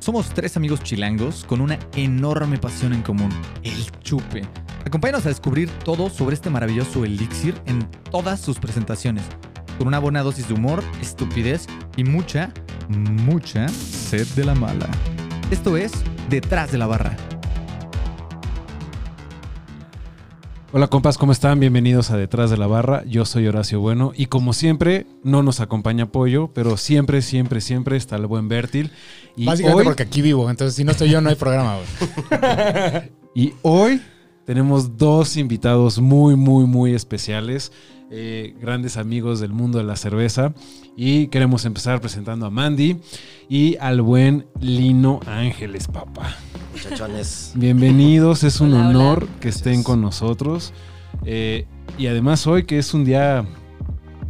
Somos tres amigos chilangos con una enorme pasión en común, el chupe. Acompáñanos a descubrir todo sobre este maravilloso elixir en todas sus presentaciones, con una buena dosis de humor, estupidez y mucha, mucha sed de la mala. Esto es Detrás de la Barra. Hola compas, ¿cómo están? Bienvenidos a Detrás de la Barra. Yo soy Horacio Bueno y como siempre no nos acompaña Pollo, pero siempre, siempre, siempre está el buen Bertil. Y Básicamente hoy, porque aquí vivo, entonces si no estoy yo no hay programa. y hoy tenemos dos invitados muy, muy, muy especiales, eh, grandes amigos del mundo de la cerveza. Y queremos empezar presentando a Mandy y al buen Lino Ángeles, papá. Muchachones. Bienvenidos, es un Hola, hola. honor que estén con nosotros. Eh, y además hoy que es un día...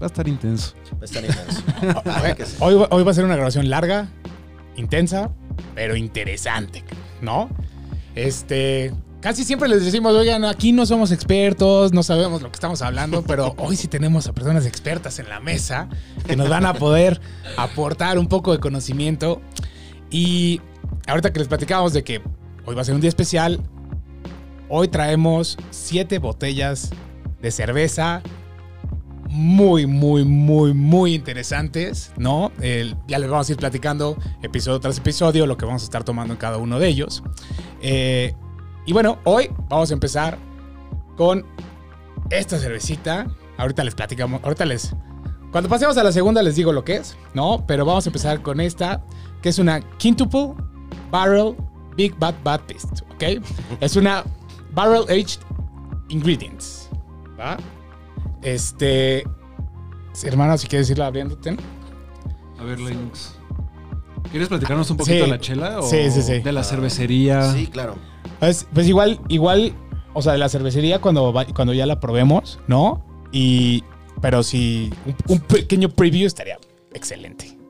Va a estar intenso. Va a estar intenso. Hoy, hoy va a ser una grabación larga, intensa, pero interesante, ¿no? Este, casi siempre les decimos, oigan, aquí no somos expertos, no sabemos lo que estamos hablando, pero hoy sí tenemos a personas expertas en la mesa que nos van a poder aportar un poco de conocimiento. Y ahorita que les platicábamos de que hoy va a ser un día especial, hoy traemos siete botellas de cerveza muy, muy, muy, muy interesantes, ¿no? El- ya les vamos a ir platicando episodio tras episodio lo que vamos a estar tomando en cada uno de ellos. Eh, y bueno, hoy vamos a empezar con esta cervecita. Ahorita les platicamos, ahorita les... Cuando pasemos a la segunda les digo lo que es, ¿no? Pero vamos a empezar con esta, que es una Quintuple Barrel Big Bad Baptist, ¿ok? es una Barrel Aged Ingredients, ¿va? Este. Hermano, si quieres irla abriéndote. A ver, Linux. ¿Quieres platicarnos un poquito Sí. de la chela? O Sí, sí, sí. De la cervecería. Sí, claro. Pues, pues igual, igual, o sea, de la cervecería cuando, cuando ya la probemos, ¿no? Y. Pero si un, un pequeño preview estaría excelente.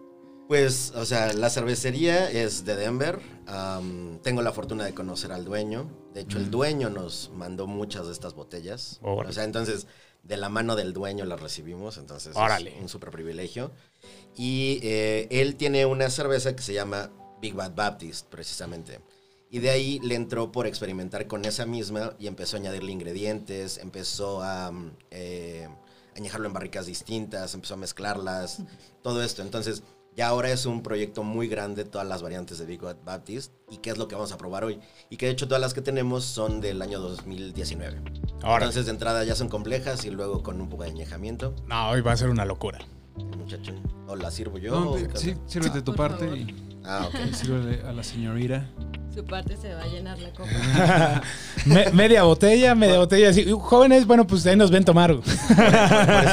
Pues, o sea, la cervecería es de Denver. Tengo la fortuna de conocer al dueño. De hecho, el dueño nos mandó muchas de estas botellas. O sea, entonces, de la mano del dueño las recibimos. Entonces, Órale. es un súper privilegio. Y eh, él tiene una cerveza que se llama Big Bad Baptist, precisamente. Y de ahí le entró por experimentar con esa misma y empezó a añadirle ingredientes, empezó a mm, eh, añejarlo en barricas distintas, empezó a mezclarlas, todo esto. Entonces, ya ahora es un proyecto muy grande, todas las variantes de Big Baptist, y qué es lo que vamos a probar hoy. Y que de hecho todas las que tenemos son del año 2019. Ahora. Entonces, de entrada ya son complejas y luego con un poco de añejamiento. No, hoy va a ser una locura. Muchacho, o la sirvo yo. No, o sí, sírvete tu Por parte favor. y, Ah, ok. y sírvele a la señorita. Su parte se va a llenar la copa. Me- media botella, media botella. Así. Jóvenes, bueno, pues ahí nos ven tomar. Por eso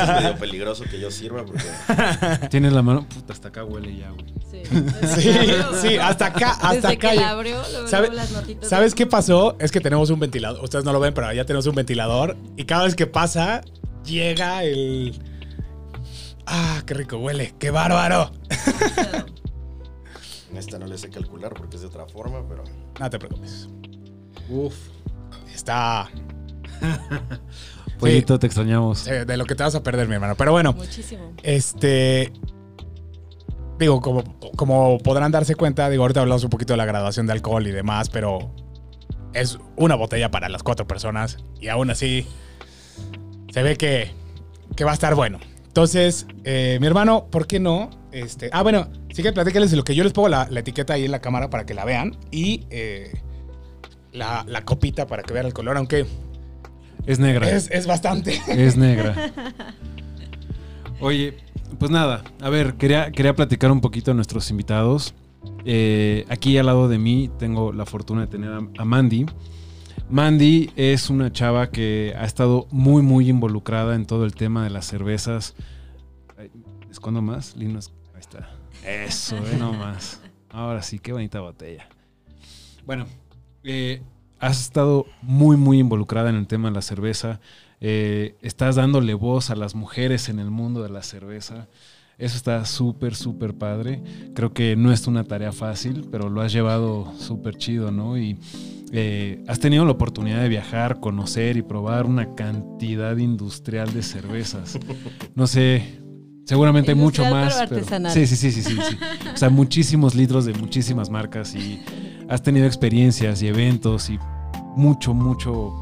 es medio peligroso que yo sirva porque Tienes la mano. Puta, hasta acá huele ya, güey. Sí, Sí, sí, hasta acá, hasta Desde acá. que la abrió, luego, ¿Sabe- luego las notitas. ¿Sabes qué pasó? Es que tenemos un ventilador. Ustedes no lo ven, pero ya tenemos un ventilador. Y cada vez que pasa, llega el. ¡Ah, qué rico huele! ¡Qué bárbaro! en esta no le sé calcular porque es de otra forma, pero No te preocupes. Uf. Está. Pollito, te extrañamos. eh, De lo que te vas a perder, mi hermano. Pero bueno, Muchísimo. este. Digo, como, como podrán darse cuenta, digo, ahorita hablamos un poquito de la graduación de alcohol y demás, pero es una botella para las cuatro personas y aún así se ve que, que va a estar bueno. Entonces, eh, mi hermano, ¿por qué no? Este, ah, bueno, sí que platíquenles de lo que yo les pongo la, la etiqueta ahí en la cámara para que la vean y eh, la, la copita para que vean el color, aunque Es negra. es, es bastante. Es negra. Oye, pues nada, a ver, quería, quería platicar un poquito a nuestros invitados. Eh, aquí al lado de mí tengo la fortuna de tener a, a Mandy. Mandy es una chava que ha estado muy, muy involucrada en todo el tema de las cervezas. ¿Escondo más? Lino, ahí está. Eso, eh, no más. Ahora sí, qué bonita botella. Bueno, eh, has estado muy, muy involucrada en el tema de la cerveza. Eh, estás dándole voz a las mujeres en el mundo de la cerveza. Eso está súper, súper padre. Creo que no es una tarea fácil, pero lo has llevado súper chido, ¿no? Y eh, has tenido la oportunidad de viajar, conocer y probar una cantidad industrial de cervezas. No sé, Seguramente hay mucho más. pero sí, sí, sí, sí, sí, sí. O sea, muchísimos litros de muchísimas marcas y has tenido experiencias y eventos y mucho, mucho,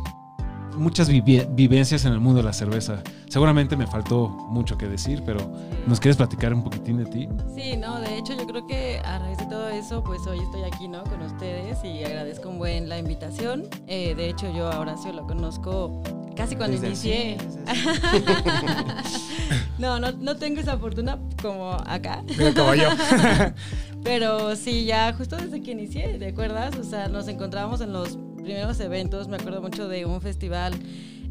muchas vivencias en el mundo de la cerveza. Seguramente me faltó mucho que decir, pero ¿nos quieres platicar un poquitín de ti? Sí, no, de hecho yo creo que a raíz de todo eso, pues hoy estoy aquí, ¿no? Con ustedes y agradezco un buen la invitación. Eh, de hecho yo a Horacio lo conozco casi cuando Desde inicié. no, no, no tengo esa fortuna como acá. Mira como yo. Pero sí, ya justo desde que inicié, ¿te acuerdas? O sea, nos encontrábamos en los primeros eventos, me acuerdo mucho de un festival,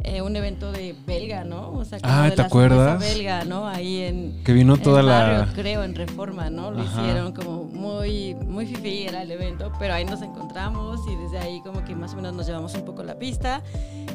eh, un evento de belga, ¿no? O sea, Ah, ¿te la acuerdas? belga, ¿no? Ahí en... Que vino en toda la... barrio, creo, en Reforma, ¿no? Lo Ajá. hicieron como muy, muy fifi era el evento, pero ahí nos encontramos y desde ahí como que más o menos nos llevamos un poco la pista.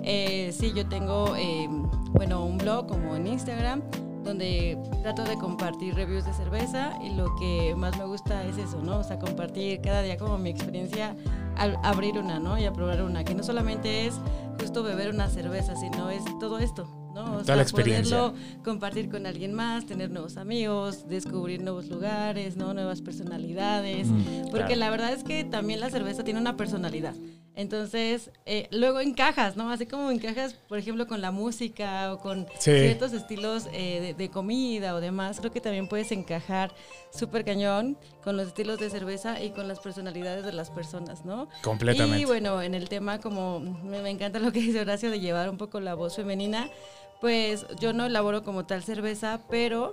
Eh, sí, yo tengo, eh, bueno, un blog como en Instagram donde trato de compartir reviews de cerveza y lo que más me gusta es eso, ¿no? O sea, compartir cada día como mi experiencia al abrir una, ¿no? Y a probar una, que no solamente es justo beber una cerveza, sino es todo esto, ¿no? O Toda la experiencia. poderlo compartir con alguien más, tener nuevos amigos, descubrir nuevos lugares, ¿no? Nuevas personalidades. Mm, Porque claro. la verdad es que también la cerveza tiene una personalidad. Entonces, eh, luego encajas, ¿no? Así como encajas, por ejemplo, con la música o con Sí. ciertos estilos eh, de, de comida o demás, creo que también puedes encajar súper cañón con los estilos de cerveza y con las personalidades de las personas, ¿no? Completamente. Y bueno, en el tema, como me, me encanta lo que dice Horacio de llevar un poco la voz femenina, pues yo no elaboro como tal cerveza, pero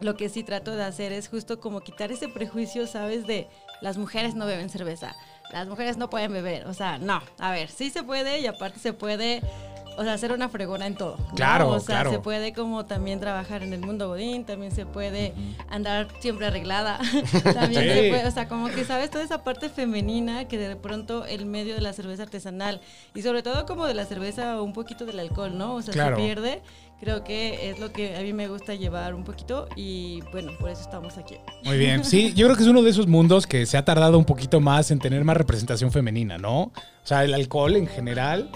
lo que sí trato de hacer es justo como quitar ese prejuicio, ¿sabes? De las mujeres no beben cerveza, las mujeres no pueden beber, o sea, no, a ver, sí se puede y aparte se puede... O sea, hacer una fregona en todo. ¿no? Claro, O sea, claro. se puede como también trabajar en el mundo godín, también se puede andar siempre arreglada. también Sí. se puede, o sea, como que sabes toda esa parte femenina que de pronto el medio de la cerveza artesanal y sobre todo como de la cerveza o un poquito del alcohol, ¿no? O sea, Claro. se pierde. Creo que es lo que a mí me gusta llevar un poquito y bueno, por eso estamos aquí. Muy bien. Sí, yo creo que es uno de esos mundos que se ha tardado un poquito más en tener más representación femenina, ¿no? O sea, el alcohol en general,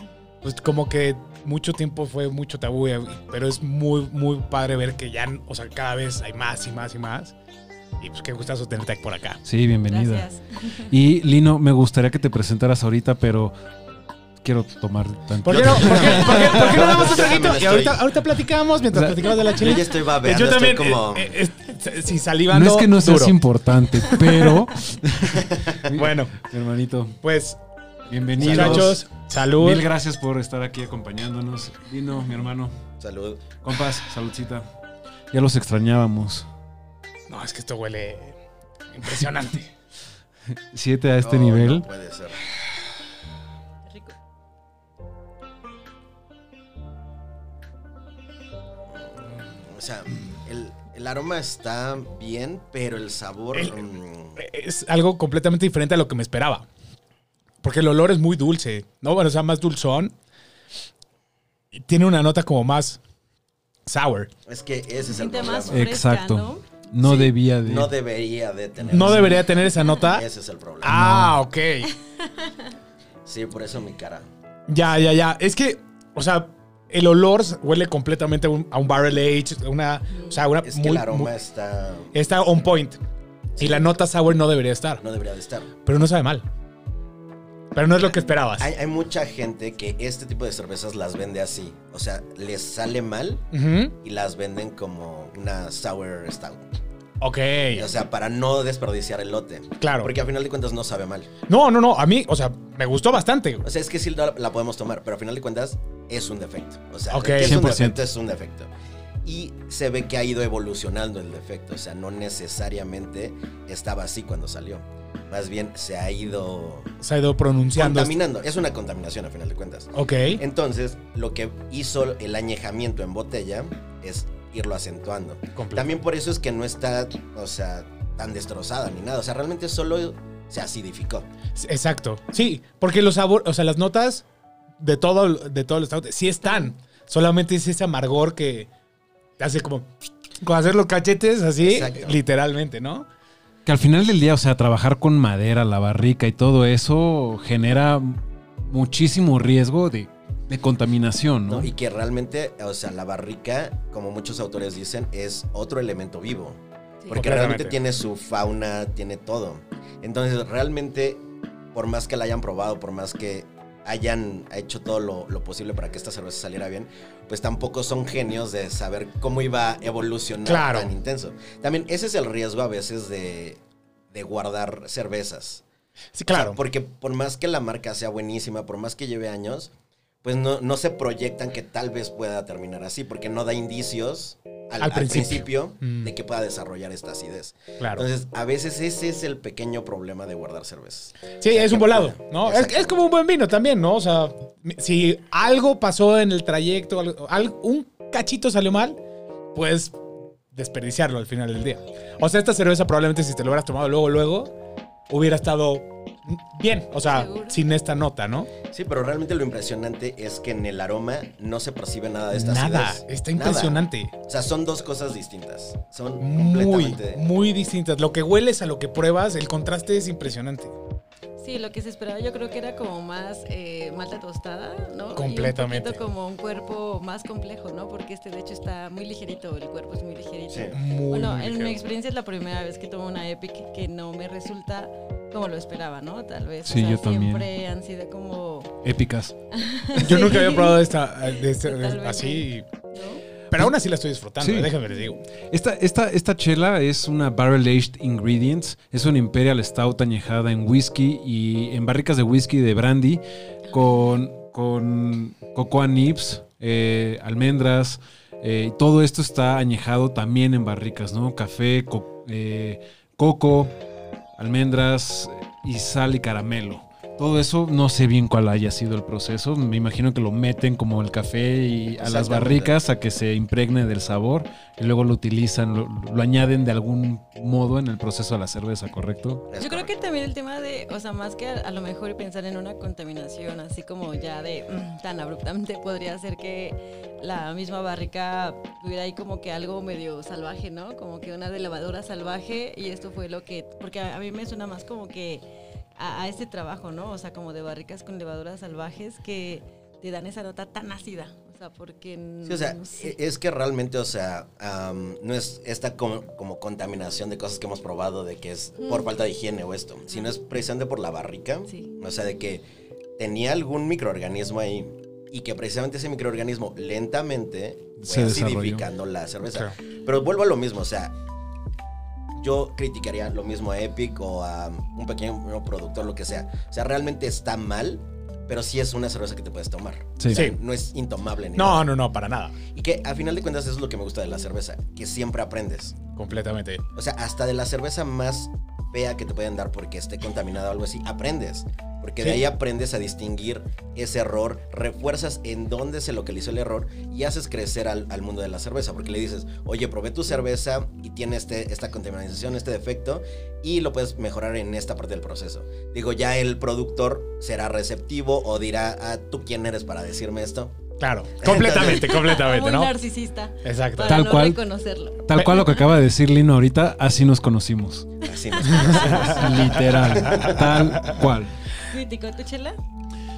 pues como que mucho tiempo fue mucho tabú, eh, pero es muy, muy padre ver que ya, o sea, cada vez hay más y más y más. Y pues qué gustazo tenerte por acá. Sí, bienvenida. Gracias. Y Lino, me gustaría que te presentaras ahorita, pero quiero tomar tanto. ¿Por qué no, por qué, por qué- por qué no damos un traguito? Y ahorita, ahorita platicamos mientras La- platicamos de la Yo chile. ya estoy babeando, Yo también, estoy como... eh, eh, eh, sí, salivando No es que no seas duro. importante, pero Bueno, mi hermanito, pues, bienvenidos. muchachos, salud. Mil gracias por estar aquí acompañándonos. Lino, mi hermano. Salud. Compas, saludcita. Ya los extrañábamos. No, es que esto huele impresionante. Siete a este No, nivel. No puede ser. Rico. O sea, el, el aroma está bien, pero el sabor... El- mm, es algo completamente diferente a lo que me esperaba. Porque el olor es muy dulce, ¿no? Bueno, o sea, más dulzón. Y tiene una nota como más sour. es que ese es el Siente más problema. fresca, Exacto. ¿no? No Sí, debía de. No debería de tener. No ese- debería tener esa nota. Ese es el problema. Ah, ok. Sí, por eso mi cara. Ya, ya, ya. Es que, o sea, el olor huele completamente a un, a un barrel age. Una, o sea, una Es que muy- el aroma muy- está... está on point. Y la nota sour no debería estar. No debería de estar. Pero no sabe mal. Pero no es lo que esperabas. Hay, hay mucha gente que este tipo de cervezas las vende así. O sea, les sale mal y las venden como una sour stout. Ok. O sea, para no desperdiciar el lote. Claro. Porque al final de cuentas no sabe mal. No, no, no. A mí, o sea, me gustó bastante. O sea, es que sí la, la podemos tomar, pero al final de cuentas es un defecto. O sea, Ok. que es un 100%. defecto, es un defecto. Y se ve que ha ido evolucionando el defecto. O sea, no necesariamente estaba así cuando salió. Más bien se ha ido Se ha ido pronunciando. contaminando. Es una contaminación al final de cuentas. Ok. Entonces, lo que hizo el añejamiento en botella es irlo acentuando. Completo. También por eso es que no está, o sea, tan destrozada ni nada. O sea, realmente solo se acidificó. Exacto. Sí, porque los sabores, o sea, las notas de todo, de todo el estado, sí están. Solamente es ese amargor que hace como, como hacer los cachetes así, Exacto. literalmente, ¿no? Que al final del día, o sea, trabajar con madera, la barrica y todo eso genera muchísimo riesgo de de contaminación, ¿no? ¿no? Y que realmente, o sea, la barrica, como muchos autores dicen, es otro elemento vivo. Sí. Porque realmente tiene su fauna, tiene todo. Entonces, realmente, por más que la hayan probado, por más que hayan hecho todo lo, lo posible para que esta cerveza saliera bien, pues tampoco son genios de saber cómo iba a evolucionar Claro. tan intenso. También ese es el riesgo a veces de, de guardar cervezas. Sí, O claro. sea, porque por más que la marca sea buenísima, por más que lleve años, pues no, no se proyectan que tal vez pueda terminar así, porque no da indicios al, Al al principio. Mm. de que pueda desarrollar esta acidez. claro. Entonces, a veces ese es el pequeño problema de guardar cervezas. Sí, O sea, es un volado, ¿no? Es, es como un buen vino también, ¿no? O sea, si algo pasó en el trayecto, algo- al- un cachito salió mal, pues desperdiciarlo al final del día. O sea, esta cerveza probablemente si te lo hubieras tomado luego, luego, hubiera estado bien, o sea, Seguro. sin esta nota, ¿no? Sí, pero realmente lo impresionante es que en el aroma no se percibe nada de esta Nada, acidez. está Nada. impresionante. O sea, son dos cosas distintas. Son Muy, completamente... muy distintas. Lo que hueles a lo que pruebas, el contraste es impresionante. Sí, lo que se esperaba yo creo que era como más eh, malta tostada, ¿no? Completamente. Y un poquito como un cuerpo más complejo, ¿no? Porque este de hecho está muy ligerito, el cuerpo es muy ligerito. Sí. Muy, bueno, muy en mi experiencia es la primera vez que tomo una Epic que no me resulta como lo esperaba, ¿no? Tal vez. o Sí, sea, yo también. Siempre han sido como. Épicas. Yo nunca había probado esta de este- de- así, ¿no? Pero aún así la estoy disfrutando, Sí. déjenme les digo. Esta, esta, esta chela es una Barrel Aged Ingredients. Es una Imperial Stout añejada en whisky y en barricas de whisky de brandy con, con cocoa nibs, eh, almendras. eh, todo esto está añejado también en barricas, ¿no? Café, co- eh, coco, almendras y sal y caramelo. Todo eso no sé bien cuál haya sido el proceso. Me imagino que lo meten como el café y a las barricas a que se impregne del sabor y luego lo utilizan, lo, lo añaden de algún modo en el proceso de la cerveza, ¿correcto? Yo creo que también el tema de, o sea, más que a, a lo mejor pensar en una contaminación, así como ya de mm, tan abruptamente, podría ser que la misma barrica tuviera ahí como que algo medio salvaje, ¿no? Como que una de levadura salvaje y esto fue lo que, porque a, a mí me suena más como que a, a este trabajo, ¿no? O sea, como de barricas con levaduras salvajes que te dan esa nota tan ácida, o sea, porque... Sí, o sea, no sé. e- es que realmente, o sea, am, no es esta como, como contaminación de cosas que hemos probado de que es por falta de higiene o esto, sino es precisamente por la barrica. Sí. O sea, de que tenía algún microorganismo ahí y que precisamente ese microorganismo lentamente Se fue desarrolló. acidificando la cerveza. Claro. Pero vuelvo a lo mismo, o sea, yo criticaría lo mismo a Epic o a un pequeño productor, lo que sea. O sea, realmente está mal, pero sí es una cerveza que te puedes tomar. Sí. O sea, Sí. No es intomable ni No, nada. no, no, para nada. Y que a final de cuentas eso es lo que me gusta de la cerveza, que siempre aprendes. Completamente. O sea, hasta de la cerveza más fea que te pueden dar porque esté contaminada o algo así, aprendes. Porque de ahí aprendes a distinguir ese error, refuerzas en dónde se localizó el error y haces crecer al, al mundo de la cerveza. Porque le dices, oye, probé tu cerveza y tiene este, esta contaminación, este defecto, y lo puedes mejorar en esta parte del proceso. Digo, ya el productor será receptivo o dirá, ah, ¿tú quién eres para decirme esto? Claro. Completamente, completamente, Muy ¿no? narcisista. Exacto. Para Tal no cual. reconocerlo. Tal cual lo que acaba de decir Lino ahorita, así nos conocimos. Así nos conocemos. Literal. tal cual. ¿Criticó tu chela?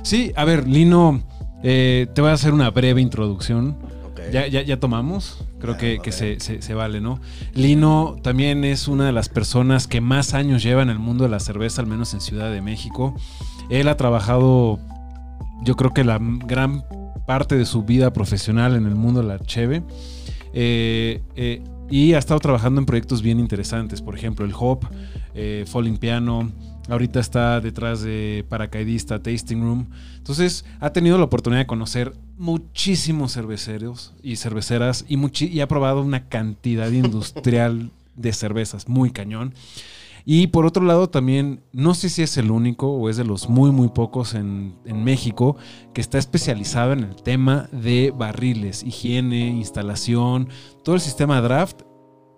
Sí, a ver, Lino, eh, te voy a hacer una breve introducción. Ok. Ya, ya, ya tomamos. Creo Ah, que, a que se, se- se vale, ¿no? Lino también es una de las personas que más años lleva en el mundo de la cerveza, al menos en Ciudad de México. Él ha trabajado, yo creo que la gran parte de su vida profesional en el mundo de la cheve. Eh, eh, y ha estado trabajando en proyectos bien interesantes. Por ejemplo, el Hop, eh, Falling Piano. Ahorita está detrás de Paracaidista, Tasting Room. Entonces, ha tenido la oportunidad de conocer muchísimos cerveceros y cerveceras y, y ha probado una cantidad industrial de cervezas, muy cañón. Y por otro lado, también, no sé si es el único o es de los muy, muy pocos en, México que está especializado en el tema de barriles, higiene, instalación, todo el sistema draft.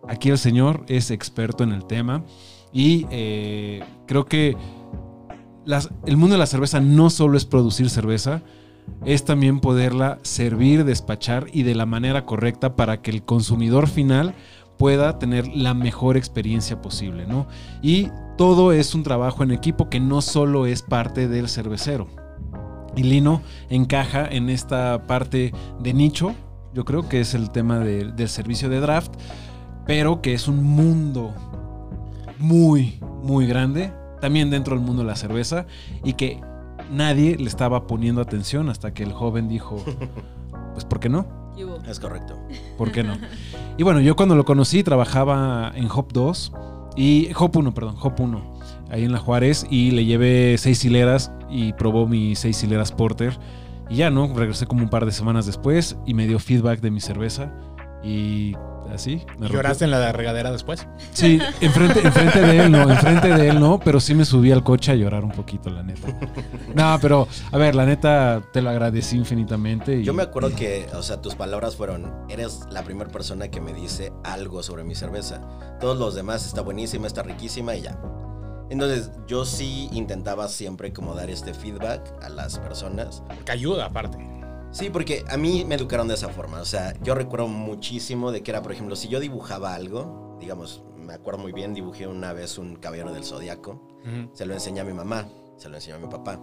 Aquí el señor es experto en el tema y eh, creo que el mundo de la cerveza no solo es producir cerveza, es también poderla servir, despachar y de la manera correcta para que el consumidor final pueda tener la mejor experiencia posible, ¿no? Y todo es un trabajo en equipo que no solo es parte del cervecero. Y Lino encaja en esta parte de nicho, yo creo que es el tema de- del servicio de draft, pero que es un mundo muy, muy grande, también dentro del mundo de la cerveza, y que nadie le estaba poniendo atención hasta que el joven dijo, pues ¿por qué no? Es correcto. ¿Por qué no? Y bueno, yo cuando lo conocí trabajaba en Hop 2 y Hop 1, perdón, Hop 1, ahí en la Juárez y le llevé seis hileras y probó mis seis hileras Porter y ya, ¿no? Regresé como un par de semanas después y me dio feedback de mi cerveza y así. me rompió. ¿Lloraste en la regadera después? Sí, enfrente, enfrente de él no, enfrente de él no, pero sí me subí al coche a llorar un poquito, la neta. No, pero a ver, la neta te lo agradecí infinitamente. Y, Yo me acuerdo que, o sea, tus palabras fueron, eres la primera persona que me dice algo sobre mi cerveza. Todos los demás está buenísima, está riquísima y ya. Entonces, yo sí intentaba siempre como dar este feedback a las personas. Que ayuda, aparte. Sí, porque a mí me educaron de esa forma. O sea, yo recuerdo muchísimo de que era, por ejemplo, si yo dibujaba algo, digamos, me acuerdo muy bien, dibujé una vez un caballero del zodiaco. Se lo enseñé a mi mamá, se lo enseñó a mi papá.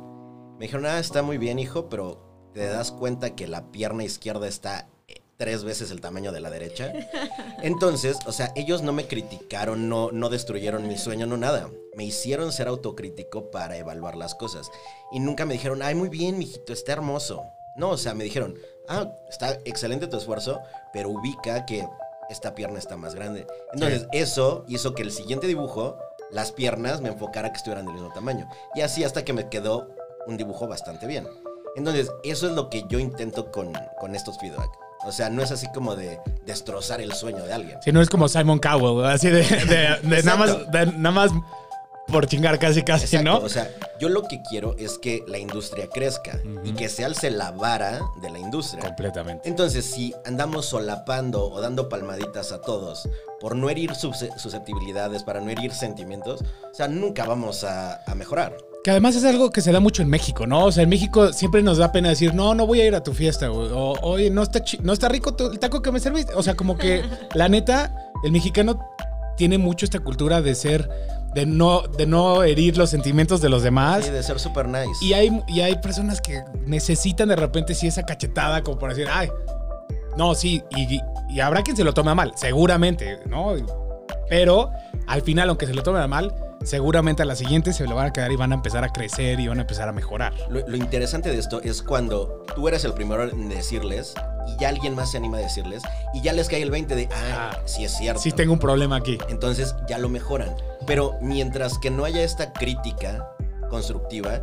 Me dijeron, ah, está muy bien, hijo, pero te das cuenta que la pierna izquierda está eh, tres veces el tamaño de la derecha. Entonces, o sea, ellos no me criticaron, no, no destruyeron mi sueño, no nada. Me hicieron ser autocrítico para evaluar las cosas. Y nunca me dijeron, ay, muy bien, mijito, está hermoso. No, o sea, me dijeron, ah, está excelente tu esfuerzo, pero ubica que esta pierna está más grande. Entonces, eso hizo que el siguiente dibujo, las piernas, me enfocara que estuvieran del mismo tamaño. Y así hasta que me quedó un dibujo bastante bien. Entonces, eso es lo que yo intento con, con estos feedback. O sea, no es así como de destrozar el sueño de alguien. Si no es como Simon Cowell, así de, de- de nada, más, nada más por chingar casi casi, Exacto, ¿no? o sea, yo lo que quiero es que la industria crezca y que se alce la vara de la industria. Completamente. Entonces, si andamos solapando o dando palmaditas a todos por no herir sus- susceptibilidades, para no herir sentimientos, o sea, nunca vamos a, a mejorar. Que además es algo que se da mucho en México, ¿no? O sea, en México siempre nos da pena decir, no, no voy a ir a tu fiesta, güey. O, oye, no está, no está rico tu- el taco que me serviste. O sea, como que la neta, el mexicano tiene mucho esta cultura de ser, de no, de no herir los sentimientos de los demás. Sí, de ser super nice. Y hay, y hay personas que necesitan de repente sí esa cachetada como para decir, ay, no, sí, y, y habrá quien se lo tome a mal, seguramente, ¿no? Pero al final, aunque se lo tome a mal, seguramente a la siguiente se lo van a quedar y van a empezar a crecer y van a empezar a mejorar. Lo, lo interesante de esto es cuando tú eres el primero en decirles y ya alguien más se anima a decirles y ya les cae el 20 de, ah, Ah, sí es cierto. Sí tengo un problema aquí. Entonces ya lo mejoran. Pero mientras que no haya esta crítica constructiva,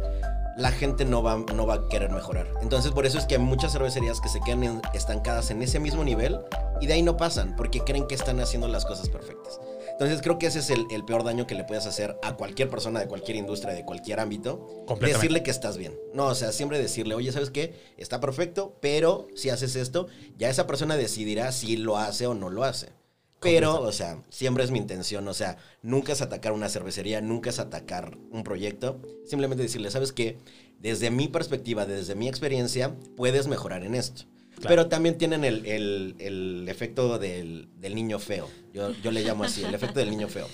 la gente no va, no va a querer mejorar. Entonces por eso es que hay muchas cervecerías que se quedan en- estancadas en ese mismo nivel y de ahí no pasan porque creen que están haciendo las cosas perfectas. Entonces creo que ese es el, el peor daño que le puedes hacer a cualquier persona de cualquier industria, de cualquier ámbito. Decirle que estás bien. No, o sea, siempre decirle, oye, ¿sabes qué? Está perfecto, pero si haces esto, ya esa persona decidirá si lo hace o no lo hace. Pero, o sea, siempre es mi intención. O sea, nunca es atacar una cervecería, nunca es atacar un proyecto. Simplemente decirle, ¿sabes qué? Desde mi perspectiva, desde mi experiencia, puedes mejorar en esto. Claro. Pero también tienen el, el- el efecto del, del niño feo. Yo, yo le llamo así, el efecto del niño feo.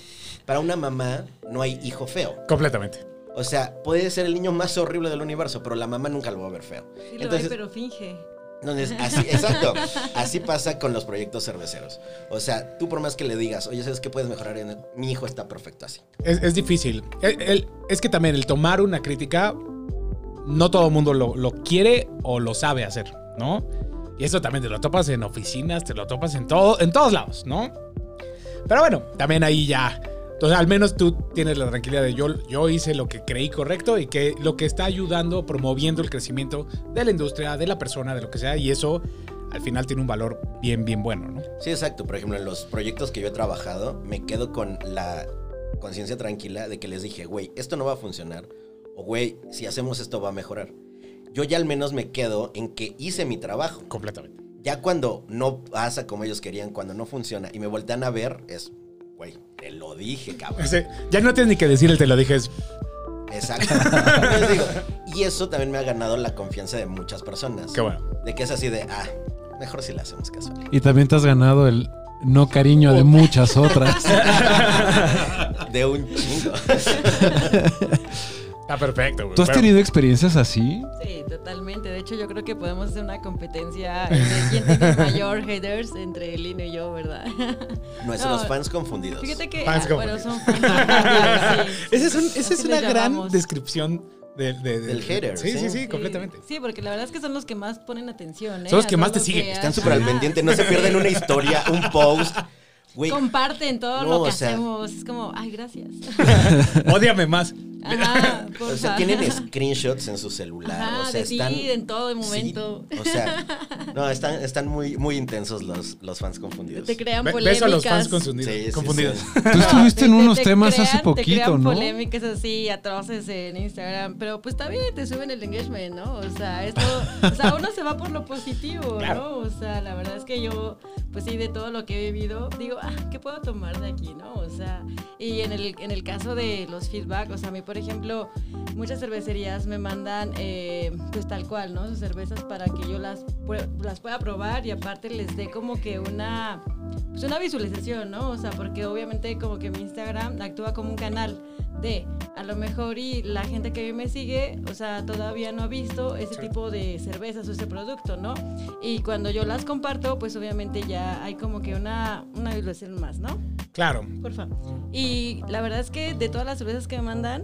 Para una mamá no hay hijo feo. Completamente. O sea, puede ser el niño más horrible del universo, pero la mamá nunca lo va a ver feo. Sí lo Entonces, hay, pero finge. entonces, así, exacto. Así pasa con los proyectos cerveceros. O sea, tú por más que le digas, oye, ¿sabes qué puedes mejorar? En mi hijo está perfecto así. Es, es difícil. El- el- es que también el tomar una crítica, no todo el mundo lo, lo quiere o lo sabe hacer, ¿no? Y eso también te lo topas en oficinas, te lo topas en, todo, en todos lados, ¿no? Pero bueno, también ahí ya. Entonces, al menos tú tienes la tranquilidad de yo, yo hice lo que creí correcto y que lo que está ayudando, promoviendo el crecimiento de la industria, de la persona, de lo que sea, y eso al final tiene un valor bien, bien bueno, ¿no? Sí, exacto. Por ejemplo, en los proyectos que yo he trabajado, me quedo con la conciencia tranquila de que les dije, güey, esto no va a funcionar. O, güey, si hacemos esto va a mejorar. Yo ya al menos me quedo en que hice mi trabajo. Completamente. Ya cuando no pasa como ellos querían, cuando no funciona y me voltean a ver, es, güey, te lo dije, cabrón. Ese- ya no tienes ni que decir el te lo dije, es Exacto. Entonces digo, y eso también me ha ganado la confianza de muchas personas. Qué bueno. De que es así de, ah, mejor si le hacemos caso. Y también te has ganado el no cariño de muchas otras. De un chingo. Está perfecto, güey. ¿Tú has Pero- tenido experiencias así? Sí, totalmente. De hecho, yo creo que podemos hacer una competencia de quién tiene mayor haters entre Lino y yo, ¿verdad? Nuestros No, fans confundidos. Fíjate que, Fans ah, bueno, son fans confundidos, sí. Esa es, un- esa Así es una gran llamamos. descripción de- de- de- Del hater, Sí, sí, sí. completamente. Sí, porque la verdad es que son los que más ponen atención. ¿eh? Son los que más te siguen. que Están súper al pendiente, no se pierden una historia, un post. Comparten todo No, lo que o sea- hacemos. Es como, ay, gracias. Ódiame más. Ajá, o sea, tienen screenshots en su celular. Ajá, o sea, de están. en todo Sí, momento. o sea, no, están, están muy, muy intensos los, los fans confundidos. Te crean polémicas. Beso a los fans confundidos. Sí, sí, confundidos. sí. Tú estuviste en Te- te- unos te temas hace crean- te poquito, crean ¿no? polémicas así atroces en Instagram, pero pues está bien, te suben el engagement, ¿no? O sea, esto, o sea, uno se va por lo positivo, Claro. ¿no? O sea, la verdad es que yo, pues sí, de todo lo que he vivido, digo, ah, ¿qué puedo tomar de aquí, no? O sea, y en el, en el caso de los feedback, o sea, a mí, por ejemplo, muchas cervecerías me mandan, eh, pues tal cual, ¿no? Sus cervezas para que yo las, las pueda probar y aparte les dé como que una pues una visualización, ¿no? O sea, porque obviamente como que mi Instagram actúa como un canal de a lo mejor y la gente que me sigue, o sea, todavía no ha visto ese tipo de cervezas o ese producto, ¿no? Y cuando yo las comparto, pues obviamente ya hay como que una, una visualización más, ¿no? Claro. Porfa. Y la verdad es que de todas las cervezas que me mandan,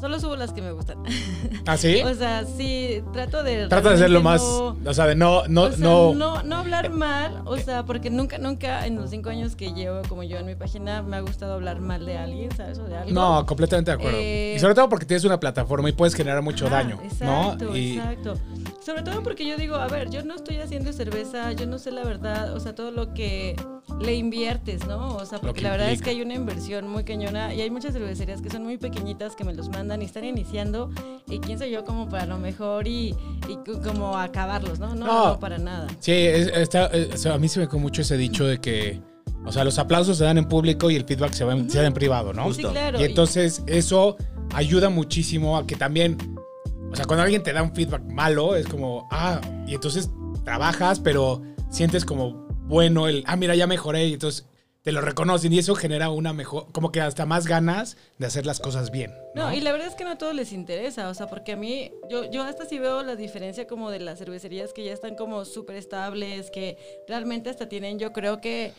solo subo las que me gustan. ¿Ah, sí? o sea, sí, trato de... Trata de hacerlo más. no- O sea, de no. no, o sea, no, no, no hablar mal, o sea, porque nunca, nunca en los cinco años que llevo como yo en mi página me ha gustado hablar mal de alguien, ¿sabes? O de algo. No, completamente de acuerdo. Eh, y sobre todo porque tienes una plataforma y puedes generar mucho daño, Exacto, ¿no? Y exacto. Sobre todo porque yo digo, a ver, yo no estoy haciendo cerveza, yo no sé la verdad, o sea, todo lo que le inviertes, ¿no? O sea, porque que la verdad es que hay una inversión muy cañona y hay muchas cervecerías que son muy pequeñitas que me los mandan y están iniciando y quién soy yo como para lo mejor y, como acabarlos, ¿no? No, No. no, para nada. sí, es- está- a mí se me con mucho ese dicho de que, o sea, los aplausos se dan en público y el feedback se, va en- se da en privado, ¿no? Sí, claro. Y entonces eso ayuda muchísimo a que también, o sea, cuando alguien te da un feedback malo, es como, ah, y entonces trabajas, pero sientes como bueno el, ah, mira, ya mejoré, y entonces te lo reconocen y eso genera una mejor, como que hasta más ganas de hacer las cosas bien. No, y la verdad es que no a todos les interesa, o sea, porque a mí, yo, yo hasta sí veo la diferencia como de las cervecerías que ya están como súper estables, que realmente hasta tienen, yo creo que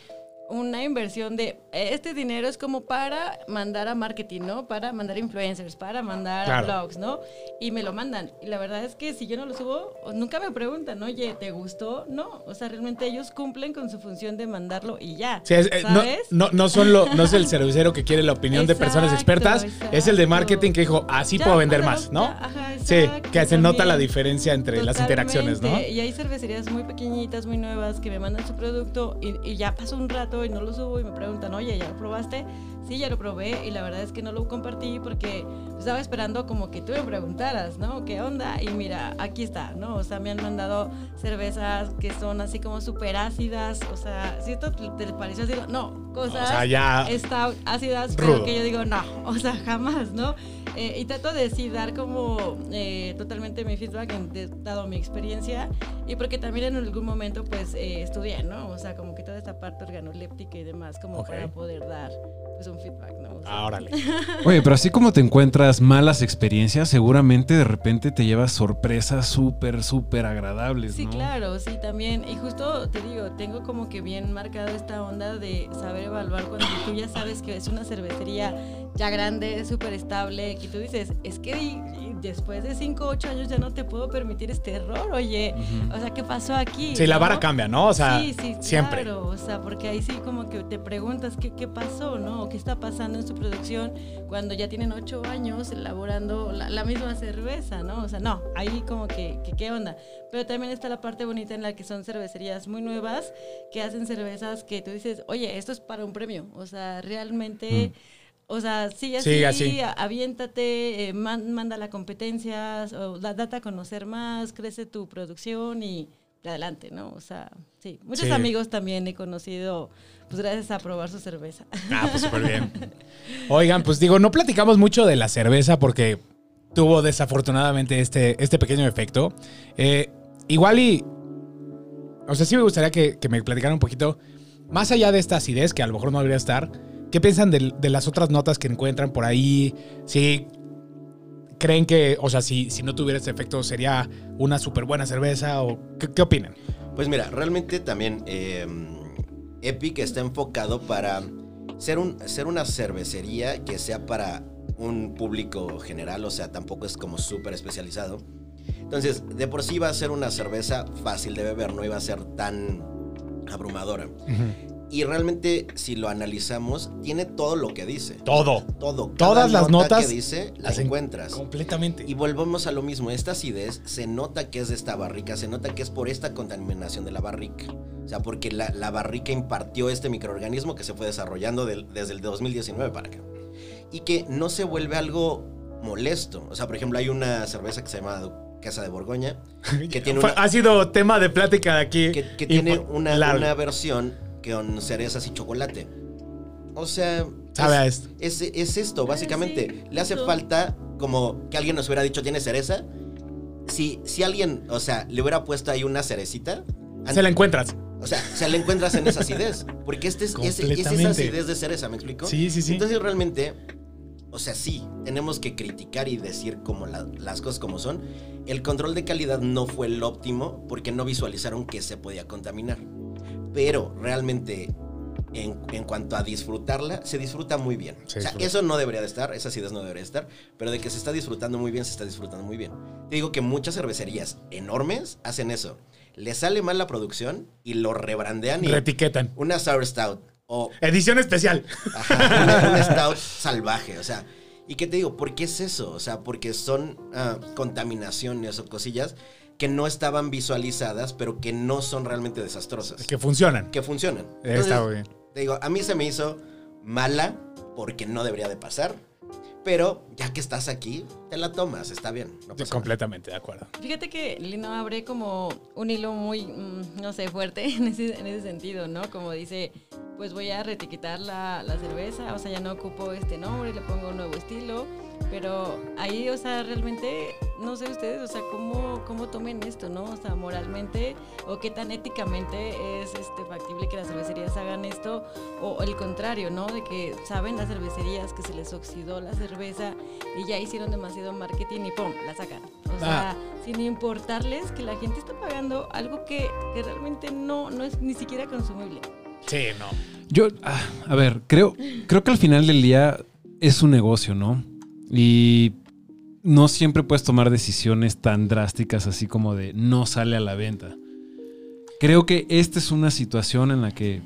una inversión de este dinero es como para mandar a marketing, ¿no? Para mandar influencers, para mandar Claro. a blogs, ¿no? Y me lo mandan. Y la verdad es que si yo no lo subo, nunca me preguntan, oye, ¿te gustó? No, o sea, realmente ellos cumplen con su función de mandarlo y ya. Sí, es- eh, no, ¿Sabes? no, no, son lo- no es el cervecero que quiere la opinión de personas Exacto, expertas, es el de marketing que dijo, así Ya, puedo vender más, ¿no? ya, ajá, sí, exacto, que se nota la diferencia entre las interacciones, ¿no? Y hay cervecerías muy pequeñitas, muy nuevas, que me mandan su producto y, y ya pasó un rato y no lo subo y me preguntan, oye, ¿ya lo probaste? Sí, ya lo probé y la verdad es que no lo compartí porque estaba esperando como que tú me preguntaras, ¿no? ¿Qué onda? Y mira, aquí está, ¿no? O sea, me han mandado cervezas que son así como súper ácidas, o sea, si esto te pareció ácido, no, cosas O sea, ya está ácidas, Rudo. pero que yo digo, no, o sea, jamás, ¿no? Eh, y trato de sí dar como eh, totalmente mi feedback, en- dado mi experiencia, y porque también en algún momento pues eh, estudié, ¿no? O sea, como que toda esta parte organoléptica y demás, como Ok. para poder dar pues un feedback, ¿no? O sea, Ah, órale. Oye, pero así como te encuentras malas experiencias, seguramente de repente te llevas sorpresas súper, súper agradables, Sí, ¿no? claro, sí, también. Y justo te digo, tengo como que bien marcado esta onda de saber evaluar cuando tú ya sabes que es una cervecería ya grande, súper estable, que tú dices, es que y- y después de 5 8 años ya no te puedo permitir este error, oye, o sea, ¿qué pasó aquí? Sí, la vara cambia, ¿no? O sea, sí, sí, siempre. Claro, o sea, porque ahí sí como que te preguntas qué, qué pasó, ¿no? O qué está pasando en su producción cuando ya tienen ocho años elaborando la, la misma cerveza, ¿no? O sea, no, ahí como que, que qué onda. Pero también está la parte bonita en la que son cervecerías muy nuevas que hacen cervezas que tú dices, oye, esto es para un premio. O sea, realmente... O sea, sigue así, Sí, así. aviéntate, eh, man- manda la competencia, o da- date a conocer más, crece tu producción y de adelante, ¿no? O sea, sí. Muchos Sí. amigos también he conocido, pues gracias a probar su cerveza. Ah, pues súper bien. Oigan, pues digo, no platicamos mucho de la cerveza porque tuvo desafortunadamente este, este pequeño efecto. Eh, igual y... O sea, sí me gustaría que, que me platicaran un poquito, más allá de esta acidez, que a lo mejor no debería estar, ¿qué piensan de, de las otras notas que encuentran por ahí? Sí, creen que, o sea, si, si no tuviera ese efecto, sería una súper buena cerveza? ¿O qué, qué opinan? Pues mira, realmente también eh, Epic está enfocado para ser, un, ser una cervecería que sea para un público general, o sea, tampoco es como súper especializado. Entonces, de por sí va a ser una cerveza fácil de beber, no iba a ser tan abrumadora. Y realmente, si lo analizamos, tiene todo lo que dice. Todo. Todo. Todas las nota notas que dice, la las en- encuentras. Completamente. Y volvemos a lo mismo, esta acidez se nota que es de esta barrica, se nota que es por esta contaminación de la barrica. O sea, porque la, la barrica impartió este microorganismo que se fue desarrollando del- desde el 2019 para acá. Y que no se vuelve algo molesto. O sea, por ejemplo, hay una cerveza que se llama Casa de Borgoña, que tiene una, Ha sido tema de plática de aquí. que, que tiene una, una versión con cerezas y chocolate. O sea, Sabe a es, esto. es, es esto, básicamente. sí, Le hace falta como que alguien nos hubiera dicho, ¿tiene cereza? Si, si alguien, o sea, le hubiera puesto ahí una cerecita, Se la encuentras. o sea, se la encuentras en esa acidez. Porque este es, es, es esa acidez de cereza, ¿me explico? Sí, sí, sí. Entonces realmente, o sea, sí, tenemos que criticar y decir como la- las cosas como son. El control de calidad no fue el óptimo porque no visualizaron que se podía contaminar. Pero realmente, en, en cuanto a disfrutarla, se disfruta muy bien. Se o sea, disfruta. eso no debería de estar, esa acidez no debería de estar, pero de que se está disfrutando muy bien, se está disfrutando muy bien. Te digo que muchas cervecerías enormes hacen eso. Les sale mal la producción y lo rebrandean y Reetiquetan. una sour stout o Edición especial. Ajá, una- un stout salvaje, o sea. ¿Y qué te digo? ¿Por qué es eso? O sea, porque son ah, contaminaciones o cosillas que no estaban visualizadas, pero que no son realmente desastrosas. Que funcionan. Que funcionan. Está Entonces, muy bien. Te digo, a mí se me hizo mala porque no debería de pasar, pero ya que estás aquí, te la tomas, está bien. No pasa nada. Completamente de acuerdo. Fíjate que Lino abre como un hilo muy, mm, no sé, fuerte en ese, en ese sentido, ¿no? Como dice, pues voy a reetiquetar la, la cerveza, o sea, ya no ocupo este nombre, le pongo un nuevo estilo, pero ahí, o sea, realmente, no sé ustedes, o sea, cómo, cómo tomen esto, ¿no? O sea, moralmente, o qué tan éticamente es este, factible que las cervecerías hagan esto, o el contrario, ¿no? De que saben las cervecerías que se les oxidó la cerveza y ya hicieron demasiado marketing y ¡pum! la sacan. O sea, Ah. sin importarles que la gente está pagando algo que, que realmente no, no es ni siquiera consumible. Sí, no. Yo, ah, a ver, creo, creo que al final del día es un negocio, ¿no? Y no siempre puedes tomar decisiones tan drásticas así como de no sale a la venta. Creo que esta es una situación en la que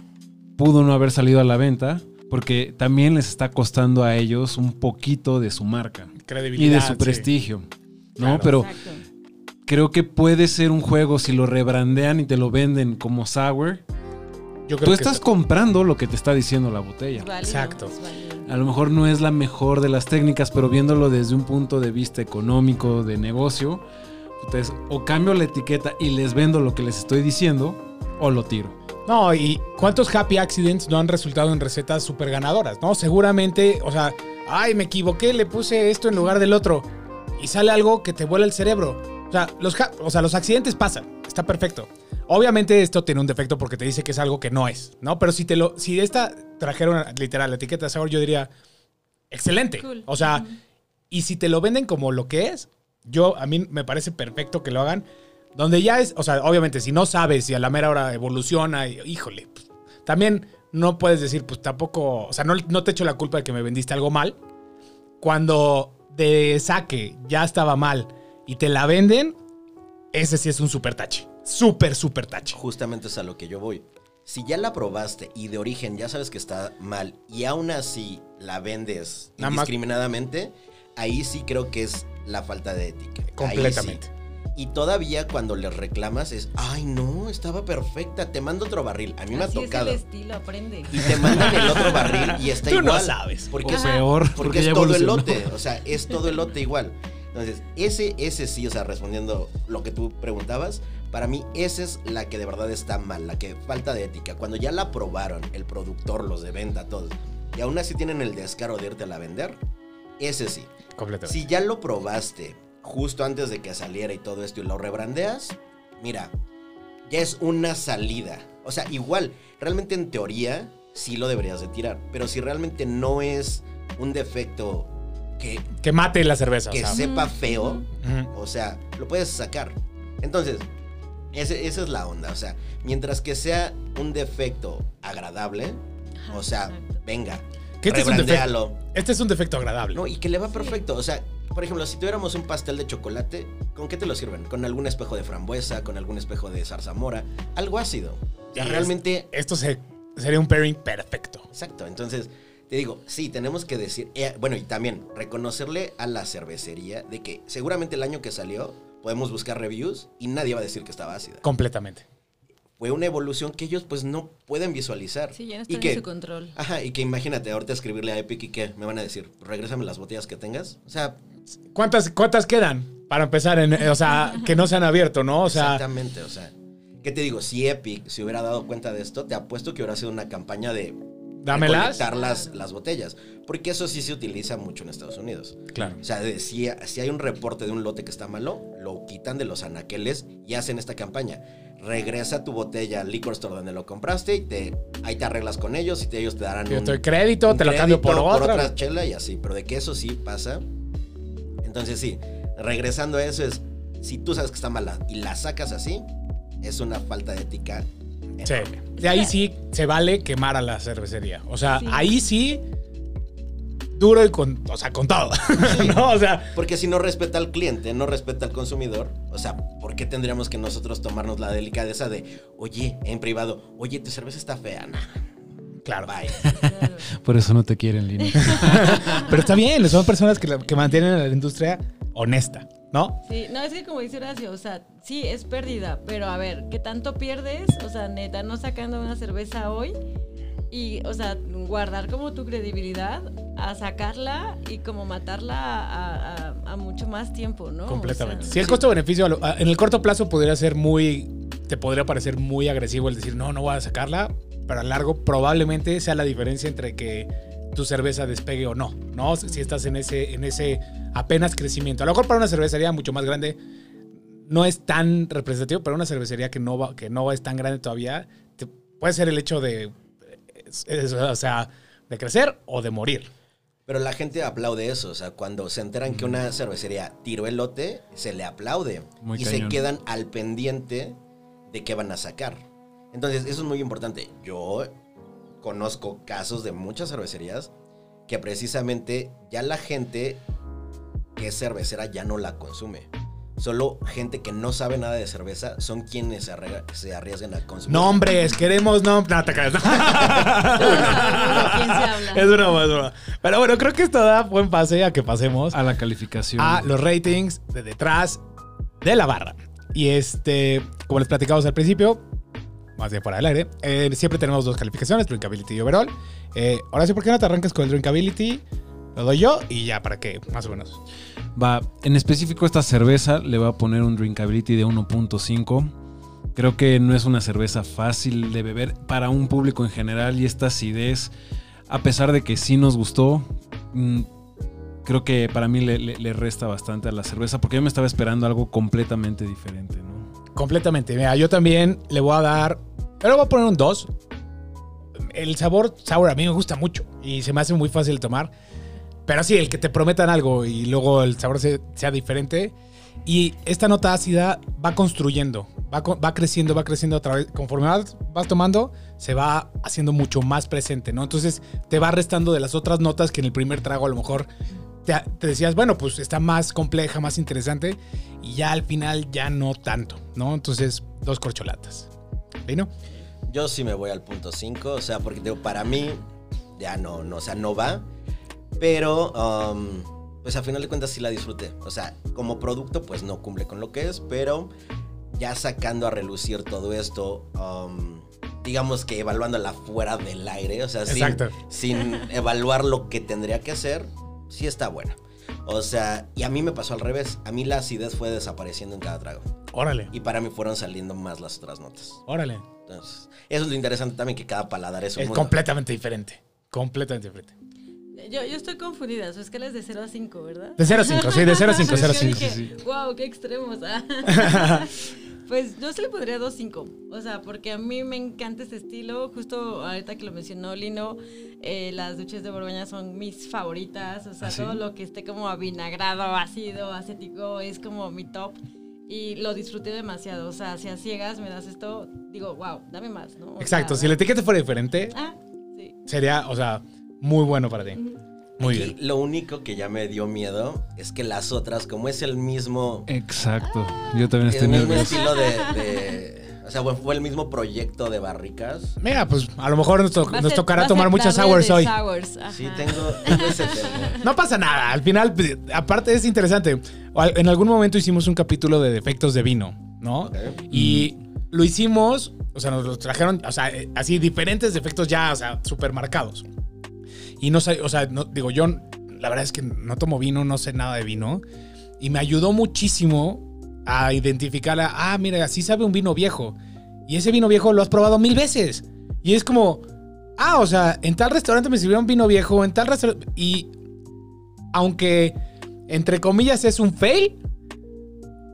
pudo no haber salido a la venta porque también les está costando a ellos un poquito de su marca Credibilidad. y de su sí. prestigio, ¿no? Claro. Pero Exacto. creo que puede ser un juego si lo rebrandean y te lo venden como sour. Yo creo Tú que estás está- comprando lo que te está diciendo la botella. Es válido, Exacto. es. A lo mejor no es la mejor de las técnicas, pero viéndolo desde un punto de vista económico, de negocio, entonces o cambio la etiqueta y les vendo lo que les estoy diciendo, o lo tiro. No, y cuántos happy accidents no han resultado en recetas súper ganadoras, ¿no? Seguramente, o sea, ay, me equivoqué, le puse esto en lugar del otro. Y sale algo que te vuela el cerebro. O sea, los, o sea, los accidentes pasan, está perfecto. Obviamente esto tiene un defecto porque te dice que es algo que no es, ¿no? Pero si te lo, si esta trajeron literal la etiqueta de sabor, yo diría, excelente. Cool. O sea, y si te lo venden como lo que es, yo a mí me parece perfecto que lo hagan. Donde ya es, o sea, obviamente si no sabes si a la mera hora evoluciona, y- híjole, pues, también no puedes decir, pues tampoco, o sea, no, no te echo la culpa de que me vendiste algo mal. Cuando de saque ya estaba mal y te la venden, ese sí es un super tache. Súper, súper tache. Justamente es a lo que yo voy. Si ya la probaste y de origen ya sabes que está mal y aún así la vendes Nada más- indiscriminadamente, ahí sí creo que es la falta de ética. Sí. Completamente. Y todavía cuando les reclamas es, ay no, estaba perfecta, te mando otro barril. A mí me ha Así es tocado. el estilo, aprende. Y te mandan el otro barril y está Tú no igual. sabes. Porque, O es, peor, porque porque es todo el evolucionó. lote. O sea, es todo el lote igual. Entonces, ese, ese sí, o sea, respondiendo lo que tú preguntabas, para mí esa es la que de verdad está mal, la que falta de ética. Cuando ya la probaron, el productor, los de venta, todos, y aún así tienen el descaro de irte a vender, ese sí. Completamente. Si ya lo probaste justo antes de que saliera y todo esto y lo rebrandeas, mira, ya es una salida. O sea, igual, realmente en teoría sí lo deberías de tirar, pero si realmente no es un defecto que, Que mate la cerveza. o que sea. sepa feo, o sea, lo puedes sacar. Entonces, ese- esa es la onda. O sea, mientras que sea un defecto agradable, Ajá, o sea, venga, Que este es un defecto. Este es un defecto agradable. No, y que le va perfecto. O sea, por ejemplo, si tuviéramos un pastel de chocolate, ¿con qué te lo sirven? ¿Con algún espejo de frambuesa? ¿Con algún espejo de zarzamora? Algo ácido. O sea, Sí, es- realmente Esto se- sería un pairing perfecto. Exacto, entonces te digo, sí, tenemos que decir, eh, bueno, y también reconocerle a la cervecería de que seguramente el año que salió podemos buscar reviews y nadie va a decir que estaba ácida. Completamente. Fue una evolución que ellos pues no pueden visualizar. Sí, ya no y está que, en su control. Ajá, y que imagínate ahorita escribirle a Epic y que me van a decir, regrésame las botellas que tengas. O sea, ¿Cuántas, cuántas quedan? Para empezar, en, o sea, que no se han abierto, ¿no? O sea, exactamente, o sea, ¿qué te digo? Si Epic se hubiera dado cuenta de esto, te apuesto que hubiera sido una campaña de dámelas. las, las botellas. Porque eso sí se utiliza mucho en Estados Unidos. Claro. O sea, de- si, si hay un reporte de un lote que está malo, lo quitan de los anaqueles y hacen esta campaña. Regresa tu botella al liquor store donde lo compraste y te, ahí te arreglas con ellos y te- ellos te darán Yo un, te crédito, un te lo cambio por crédito, otra. chela y así. Pero de que eso sí pasa. Entonces sí, regresando a eso es, si tú sabes que está mala y la sacas así, es una falta de ética. Sí. De ahí sí se vale quemar a la cervecería. O sea, Sí. ahí sí. Duro y con. O sea, con todo. no, o sea. Porque si no respeta al cliente, no respeta al consumidor, o sea, ¿por qué tendríamos que nosotros tomarnos la delicadeza de, oye, en privado, oye, tu cerveza está fea? Nah, Claro. bye. Por eso no te quieren, Lino. Pero está bien, son personas que, que mantienen a la industria honesta, ¿no? Sí, no, es que como dice Horacio, o sea, sí, es pérdida, pero a ver, ¿qué tanto pierdes? O sea, neta, no sacando una cerveza hoy y, o sea, guardar como tu credibilidad a sacarla y como matarla a, a- a mucho más tiempo, ¿no? O Completamente. sea, Si el costo-beneficio en el corto plazo podría ser muy. Te podría parecer muy agresivo el decir, no, no voy a sacarla, pero a largo probablemente sea la diferencia entre que tu cerveza despegue o no, ¿no? Si estás en ese, en ese apenas crecimiento. A lo mejor para una cervecería mucho más grande no es tan representativo, pero una cervecería que no, va, que no es tan grande todavía, te- puede ser el hecho de, es- es- o sea, de crecer o de morir. Pero la gente aplaude eso, o sea, cuando se enteran que una cervecería tiró el lote, se le aplaude Muy y se quedan al pendiente de qué van a sacar. Entonces, eso es muy importante. Yo conozco casos de muchas cervecerías que precisamente ya la gente que es cervecera ya no la consume. Solo gente que no sabe nada de cerveza son quienes se, arriesgan a consumir. Nombres, queremos nombres. No, te creas. ¿de quién se habla? Es broma, es broma. Pero bueno, creo que esto da buen pase a que pasemos A la calificación. a los ratings de detrás de la barra. Y este, como les platicamos al principio, más bien fuera del aire, eh, siempre tenemos dos calificaciones, Drinkability y Overall. Eh, ahora sí, ¿por qué no te arrancas con el Drinkability? Lo doy yo y ya para que, más o menos. Va, en específico esta cerveza le va a poner un drinkability de 1.5. Creo que no es una cerveza fácil de beber para un público en general y esta acidez, a pesar de que sí nos gustó, mm, creo que para mí le, le- le resta bastante a la cerveza porque yo me estaba esperando algo completamente diferente, ¿no? Completamente. Mira, yo también le voy a dar. Yo le voy a poner un 2. El sabor sour a mí me gusta mucho y se me hace muy fácil de tomar. Pero sí, el que te prometan algo y luego el sabor se- sea diferente. Y esta nota ácida va construyendo, va, creciendo, va creciendo a través. Conforme vas, tomando, se va haciendo mucho más presente, ¿no? Entonces te va restando de las otras notas que en el primer trago a lo mejor te, decías, bueno, pues está más compleja, más interesante. Y ya al final ya no tanto, ¿no? Entonces, dos corcholatas. ¿Vino? Yo sí me voy al punto 5, o sea, porque para mí ya no, no, o sea, no va. Pero, um, pues a final de cuentas sí la disfruté. O sea, como producto, pues no cumple con lo que es, pero ya sacando a relucir todo esto, um, digamos que evaluándola fuera del aire, o sea, sin, sin evaluar lo que tendría que hacer, sí está buena. O sea, y a mí me pasó al revés. A mí la acidez fue desapareciendo en cada trago. Órale, Y para mí fueron saliendo más las otras notas. órale. Entonces, eso es lo interesante también, que cada paladar es un Es mundo. completamente diferente. Completamente diferente. Yo, yo estoy confundida, su escala es de 0 a 5, ¿verdad? De 0 a 5, sí, de 0 a 5, Yo 0 a 5. dije, sí, sí. Wow, qué extremos. ah. Pues yo se le pondría 2.5. O sea, porque a mí me encanta este estilo. Justo ahorita que lo mencionó Lino, eh, las duches de Borgoña son mis favoritas. O sea, ¿Ah, sí? todo lo que esté como avinagrado, ácido, acético, es como mi top. Y lo disfruté demasiado. O sea, si a ciegas me das esto, digo, wow, dame más, ¿no? O Exacto, sea, si la etiqueta fuera diferente, Ah, sí. sería, o sea, muy bueno para ti. Muy Aquí bien. Lo único que ya me dio miedo es que las otras, como es el mismo, Exacto. Yo también el estoy mismo nervioso. estilo de, de- o sea, fue el mismo proyecto de barricas. Mira, pues a lo mejor nos, to- tocará tomar muchas hours hoy. sours. Sí, tengo, tengo ese tema. No pasa nada, al final, pues, aparte es interesante. En algún momento hicimos un capítulo de defectos de vino, ¿no? Y lo hicimos, o sea, nos lo trajeron, o sea, eh, así diferentes defectos ya, o sea, súper marcados. Y no sé, o sea, digo, yo la verdad es que no tomo vino, no sé nada de vino. Y me ayudó muchísimo a identificar, a, ah, mira, así sabe un vino viejo. Y ese vino viejo lo has probado mil veces. Y es como, ah, o sea, en tal restaurante me sirvieron vino viejo, en tal restaurante. Y aunque, entre comillas, es un fail,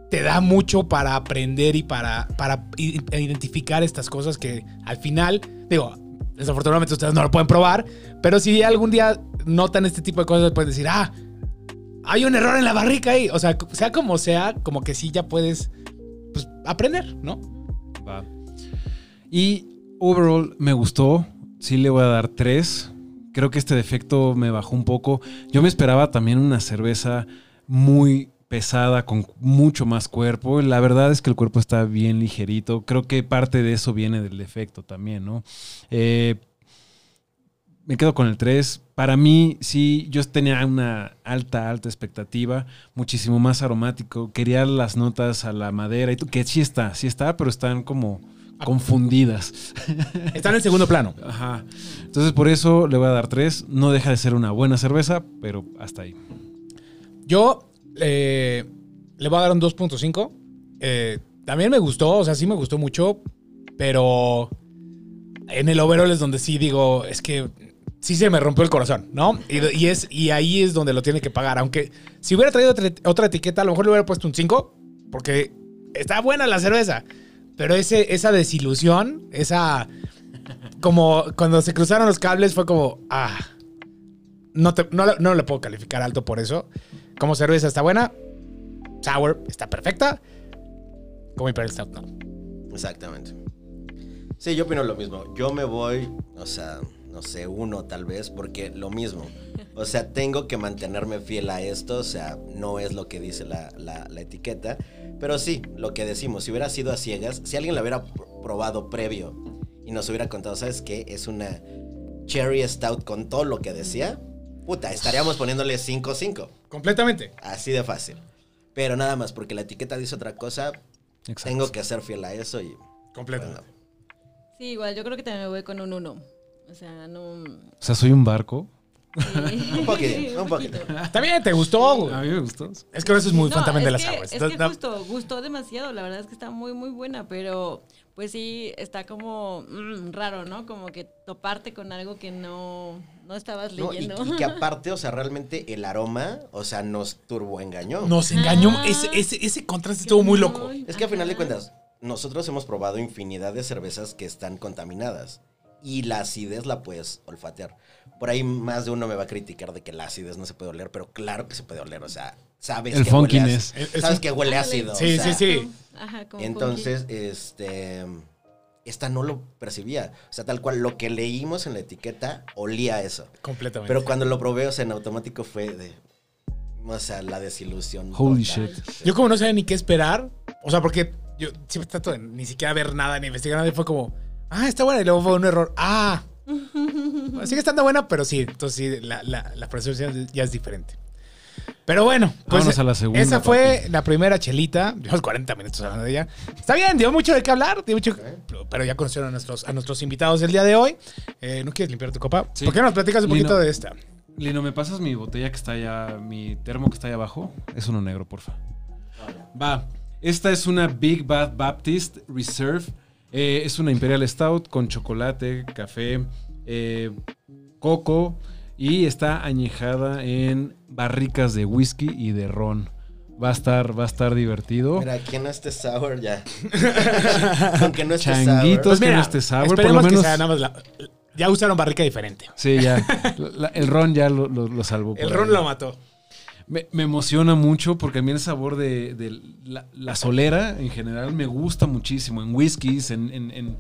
te da mucho para aprender y para, para identificar estas cosas que al final, digo, desafortunadamente ustedes no lo pueden probar, pero si algún día notan este tipo de cosas, pueden decir, ah, hay un error en la barrica ahí. O sea, sea como sea, como que sí ya puedes pues, aprender, ¿no? Va. Y overall me gustó. Sí le voy a dar tres. Creo que este defecto me bajó un poco. Yo me esperaba también una cerveza muy pesada, con mucho más cuerpo. La verdad es que el cuerpo está bien ligerito. Creo que parte de eso viene del defecto también, ¿no? Eh, me quedo con el 3. Para mí, sí, yo tenía una alta, alta expectativa, muchísimo más aromático. Quería las notas a la madera, y tú- que sí está, sí está, pero están como confundidas. Está en el segundo plano. Ajá. Entonces, por eso le voy a dar 3. No deja de ser una buena cerveza, pero hasta ahí. Yo eh, le voy a dar un 2.5. Eh, también me gustó, o sea, sí me gustó mucho, pero en el overall es donde sí digo, es que sí se me rompió el corazón, ¿no? Y, es, y ahí es donde lo tiene que pagar. Aunque si hubiera traído otra, etiqueta, a lo mejor le hubiera puesto un 5, porque está buena la cerveza. Pero ese, esa desilusión, esa... Como cuando se cruzaron los cables fue como, ah, no, te- no, no le puedo calificar alto por eso. Como cerveza está buena. Sour está perfecta. Como Imperial Stout no. Exactamente. Sí, yo opino lo mismo. Yo me voy, o sea, no sé, uno tal vez, porque lo mismo. O sea, tengo que mantenerme fiel a esto, o sea, no es lo que dice la, la- la etiqueta. Pero sí, lo que decimos, si hubiera sido a ciegas, si alguien lo hubiera pr- probado previo y nos hubiera contado, ¿sabes qué? Es una Cherry Stout con todo lo que decía, puta, estaríamos poniéndole 5-5. Completamente. Así de fácil. Pero nada más, porque la etiqueta dice otra cosa, Exacto. tengo que ser fiel a eso y... Completamente. bueno, Sí, igual, yo creo que también me voy con un 1. O sea, no. O sea, soy un barco. sí. Un poquitín, un poquito. Está bien, te gustó. A mí me gustó. Es que eso es muy fan No, también de las que- aguas. Es que justo, gustó demasiado. La verdad es que está muy, muy buena, pero pues sí, está como mm, raro, ¿no? Como que toparte con algo que no, no estabas No, y, leyendo. y que aparte, o sea, realmente el aroma, o sea, nos turboengañó. Nos engañó. Ah. Ese, ese, ese contraste estuvo muy loco. Es que a final de cuentas, nosotros hemos probado infinidad de cervezas que están contaminadas. Y la acidez la puedes olfatear. Por ahí más de uno me va a criticar de que la acidez no se puede oler, pero claro que se puede oler. O sea, sabes El que huele ácido. Es- Sabes es- que huele ácido. o Sí, sea, sí, sí. Ajá, como Entonces, este. Esta no lo percibía. O sea, tal cual, lo que leímos en la etiqueta olía a eso. Completamente. Pero cuando lo probé, o sea, en automático fue de. O sea, la desilusión. Holy total. shit. Yo como no sabía ni qué esperar, o sea, porque yo siempre trato de ni siquiera ver nada, ni investigar nada, y fue como, ah, está buena, y luego fue un error, ah. Sigue estando buena, pero sí, entonces sí, la, la, la percepción ya es diferente. Pero bueno, pues Vámonos a la segunda, esa fue papi. la primera chelita. Llevamos 40 minutos hablando de ella. Está bien, dio mucho de qué hablar, dio mucho, pero- ya conocieron a nuestros, a nuestros invitados del día de hoy. Eh, ¿No quieres limpiar tu copa? Sí. ¿Por qué no nos platicas un Lino. poquito de esta? Lino, ¿me pasas mi botella que está allá, mi termo que está allá abajo? Es uno negro, porfa. Va. Esta es una Big Bad Baptist Reserve. Eh, es una Imperial Stout con chocolate, café, eh, coco y está añejada en barricas de whisky y de ron. Va a estar, va a estar divertido. Mira, que no esté sour ya. Con que no esté Changuitos. sour. que no esté sour, por esperemos lo que menos- sea nada más la- ya usaron barrica diferente. Sí, ya. La- el ron ya lo, lo- lo salvó. El ron ahí. lo mató. Me, me emociona mucho porque a mí el sabor de, de la, la solera en general me gusta muchísimo. En whiskies, en. En, en,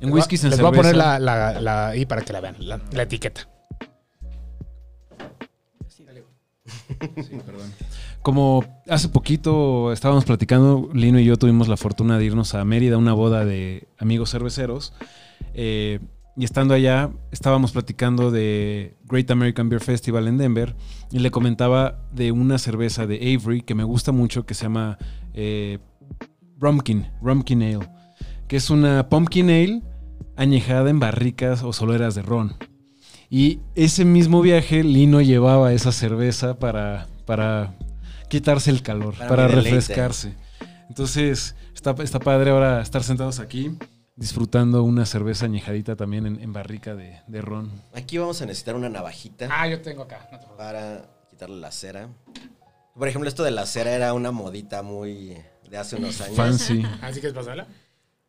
en whiskies, en Les cerveza. voy a poner la, la- la- ahí para que la vean, la, la etiqueta. Como hace poquito estábamos platicando, Lino y yo tuvimos la fortuna de irnos a Mérida a una boda de amigos cerveceros. eh, y estando allá, estábamos platicando de Great American Beer Festival en Denver. Y le comentaba de una cerveza de Avery que me gusta mucho, que se llama eh, Rumpkin, Rumpkin Ale. Que es una pumpkin ale añejada en barricas o soleras de ron. Y ese mismo viaje, Lino llevaba esa cerveza para, para quitarse el calor, Para refrescarse. Entonces, está, está padre ahora estar sentados aquí, disfrutando una cerveza añejadita también en, en barrica de, de ron. Aquí vamos a necesitar una navajita Ah, yo tengo acá. no te preocupes. para quitarle la cera. Por ejemplo, esto de la cera era una modita muy de hace unos años. Fancy. Así que es pasarla.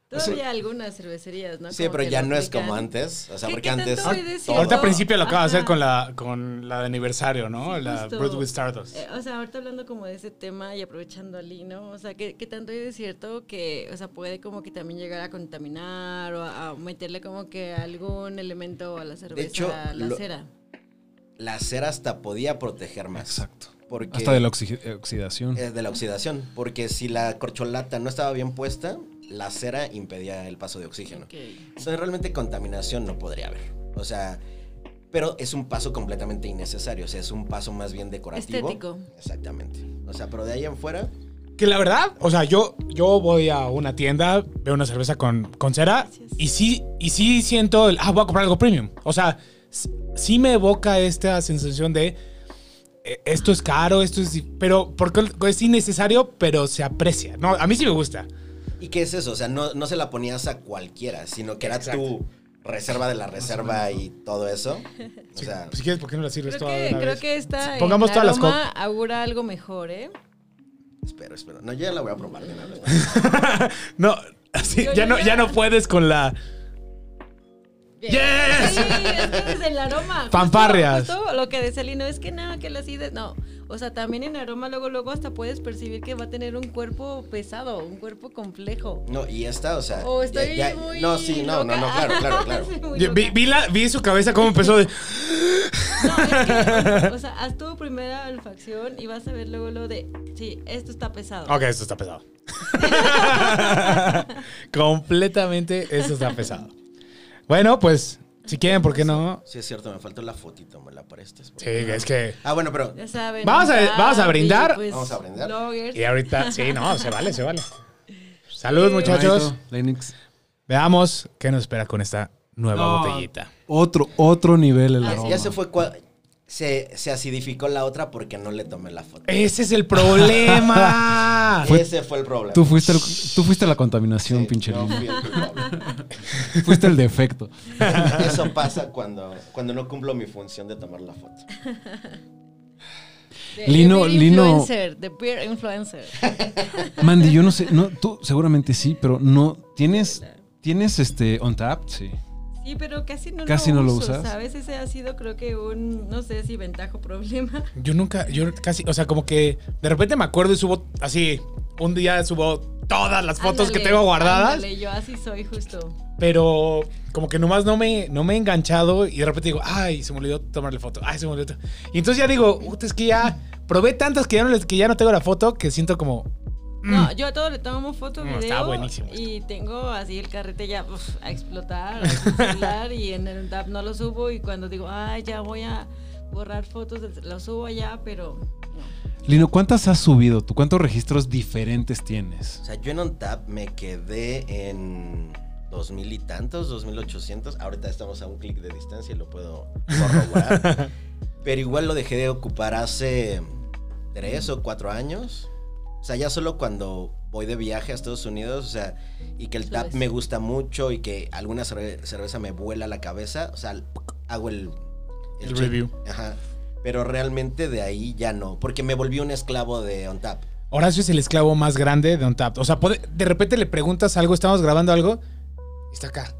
Todavía algunas cervecerías, ¿no? Sí, Como pero que ya no es como antes. O sea, ¿Qué- porque qué antes. de? Ahorita al principio lo acaba de hacer con la, con la de aniversario, ¿no? Sí, la. Brewed with Stardust. Eh, o sea, ahorita hablando como de ese tema y aprovechando a Lino, o sea, ¿qué, qué tanto hay de cierto que, o sea, puede como que también llegar a contaminar o a, a meterle como que algún elemento a la cerveza, hecho, la lo- cera? La cera hasta podía proteger más. Exacto. Porque Hasta de la oxi- oxidación. eh, de la oxidación. Porque si la corcholata no estaba bien puesta, la cera impedía el paso de oxígeno. Entonces, realmente contaminación no podría haber. O sea, pero es un paso completamente innecesario. O sea, es un paso más bien decorativo. Estético. Exactamente. O sea, pero de ahí en fuera, Que la verdad, o sea, yo, yo voy a una tienda, veo una cerveza con, con cera Gracias. y sí, y sí siento, el, ah, voy a comprar algo premium. O sea, sí me evoca esta sensación de, eh, esto es caro, esto es... Pero, porque es innecesario, pero se aprecia. No, a mí sí me gusta. ¿Y qué es eso? O sea, no, no se la ponías a cualquiera, sino que era Exacto. tu reserva de la reserva y todo eso. O sea, Pues, si quieres, ¿por qué no la sirves Creo toda que, una creo vez? que esta Pongamos en todas las aroma augura algo mejor, ¿eh? espero, espero. No, yo ya la voy a probar de una vez. No, así, Yo ya, no, ya- ya no puedes con la... Bien. Yes. Sí, es que desde el aroma. Fanfarrias. Justo, lo que decía Lino es que nada, que la acidez. No. O sea, también en aroma, luego, luego hasta puedes percibir que va a tener un cuerpo pesado, un cuerpo complejo. No, y esta, o sea. O estoy ya- ya- muy. No, sí, no, no, no, claro, claro, claro. Sí, vi la, vi su cabeza cómo empezó de... No, es que, o sea, haz tu primera olfacción y vas a ver luego lo de. Sí, esto está pesado. Ok, esto está pesado. Completamente, esto está pesado. Bueno, pues, si quieren, ¿por qué no? Sí, es cierto, me faltó la fotito, me la prestas. Sí, es que... Ah, bueno, pero. Ya saben. Vamos a- un vamos a brindar. pues, Vamos a brindar. bloggers. Y ahorita, sí, no, se vale, se vale. Salud, muchachos. Lennox. Veamos qué nos espera con esta nueva No. botellita. Otro, otro nivel el Ah, aroma. Ya se fue. Se, se acidificó la otra porque no le tomé la foto. Ese es el problema. Ese fue el problema. Tú fuiste, el- tú fuiste la contaminación, Sí, pinche fui el culpable. Fuiste el defecto. Eso pasa cuando, cuando no cumplo mi función de tomar la foto. The- Lino- beer Lino- Influencer, the beer influencer. Mandy, yo no sé, no, tú seguramente sí, pero no, ¿tienes, tienes este on tap? Sí. Sí, pero casi no Casi lo no lo usas. ¿sabes? Ese ha sido creo que un, no sé si ventaja o problema. Yo nunca, yo casi, o sea, como que de repente me acuerdo y subo así, un día subo todas las fotos que tengo guardadas, ándale, yo así soy justo. pero como que nomás no me, no me he enganchado y de repente digo, ay, se me olvidó tomarle foto, ay, se me olvidó. to-". Y entonces ya digo, "Puta, es que ya probé tantas que ya no, les- que ya no tengo la foto que siento como, No, yo a todo le tomo foto, Mm, video. está buenísimo esto. Y tengo así el carrete ya uf, a explotar, a celular y en el tab no lo subo. Y cuando digo, ay, ya voy a borrar fotos, lo subo allá, pero no. Lino, ¿cuántas has subido tú? ¿Cuántos registros diferentes tienes? O sea, yo en OnTap me quedé en 2000 y tantos, 2800. Ahorita estamos a un clic de distancia y lo puedo corroborar. Pero igual lo dejé de ocupar hace tres o cuatro años. O sea, ya solo cuando voy de viaje a Estados Unidos, o sea, y que el tap me gusta mucho y que alguna cerve- cerveza me vuela la cabeza, o sea, hago el... El review. Ajá. Pero realmente de ahí ya no, porque me volví un esclavo de On Tap. Horacio es el esclavo más grande de OnTap. O sea, puede- de repente le preguntas algo, estamos grabando algo, y está acá.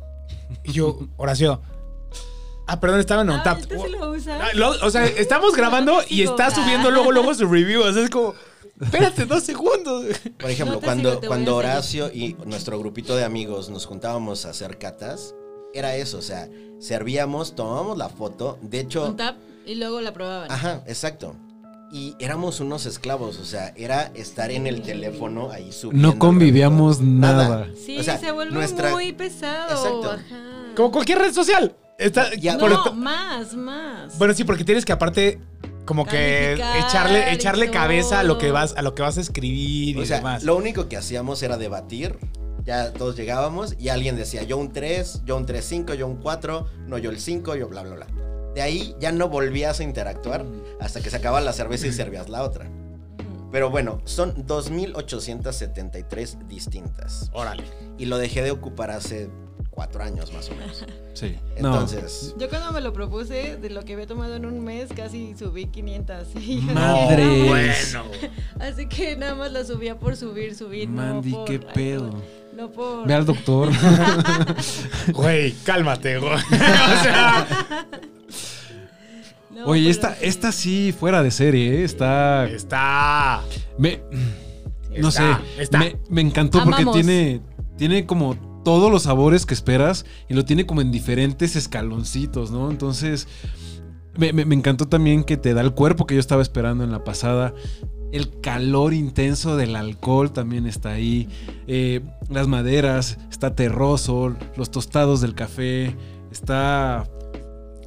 Y yo, Horacio. Ah, perdón, estaba en Ah, OnTap. ¿este sí lo usa? Ah, lo- o sea, estamos grabando y está subiendo luego, luego su review. O sea, es como, espérate dos segundos. Por ejemplo, No cuando, sigo, cuando. Horacio y nuestro grupito de amigos nos juntábamos a hacer catas, era eso, o sea, servíamos, tomábamos la foto, de hecho, Un tap y luego la probaban. ajá, exacto. Y éramos unos esclavos, o sea, era estar en el teléfono ahí subiendo. No convivíamos nada. Sí, O sea, se vuelve nuestra- muy pesado. Exacto. Ajá. Como cualquier red social. Está, Ya, por no, esto- más, más. bueno, sí, porque tienes que aparte como que echarle, y echarle cabeza a lo que vas, a lo que vas a escribir y O sea, demás. lo único que hacíamos era debatir. Ya todos llegábamos y alguien decía, yo un 3, yo un 3-5, yo un 4, no yo el 5, yo bla, bla, bla. De ahí ya no volvías a interactuar hasta que se acababa la cerveza y servías la otra. Pero bueno, son 2.873 distintas. Órale. Y lo dejé de ocupar hace cuatro años más o menos. Sí. No. Entonces, Yo cuando me lo propuse, de lo que había tomado en un mes, casi subí 500. Y yo Madre. Bueno. Así que nada más lo subía por subir, subir. Mandy, no por, qué ay, pedo. No, no por... Ve al doctor. Güey, cálmate, güey. o sea, no, Oye, pero esta, sí. esta sí fuera de serie, ¿eh? Está. está. Me, no Está, sé. está. Me, me encantó porque tiene, tiene como todos los sabores que esperas y lo tiene como en diferentes escaloncitos, ¿no? Entonces, me, me- me encantó también que te da el cuerpo que yo estaba esperando en la pasada. El calor intenso del alcohol también está ahí. Eh, las maderas, está terroso, los tostados del café, está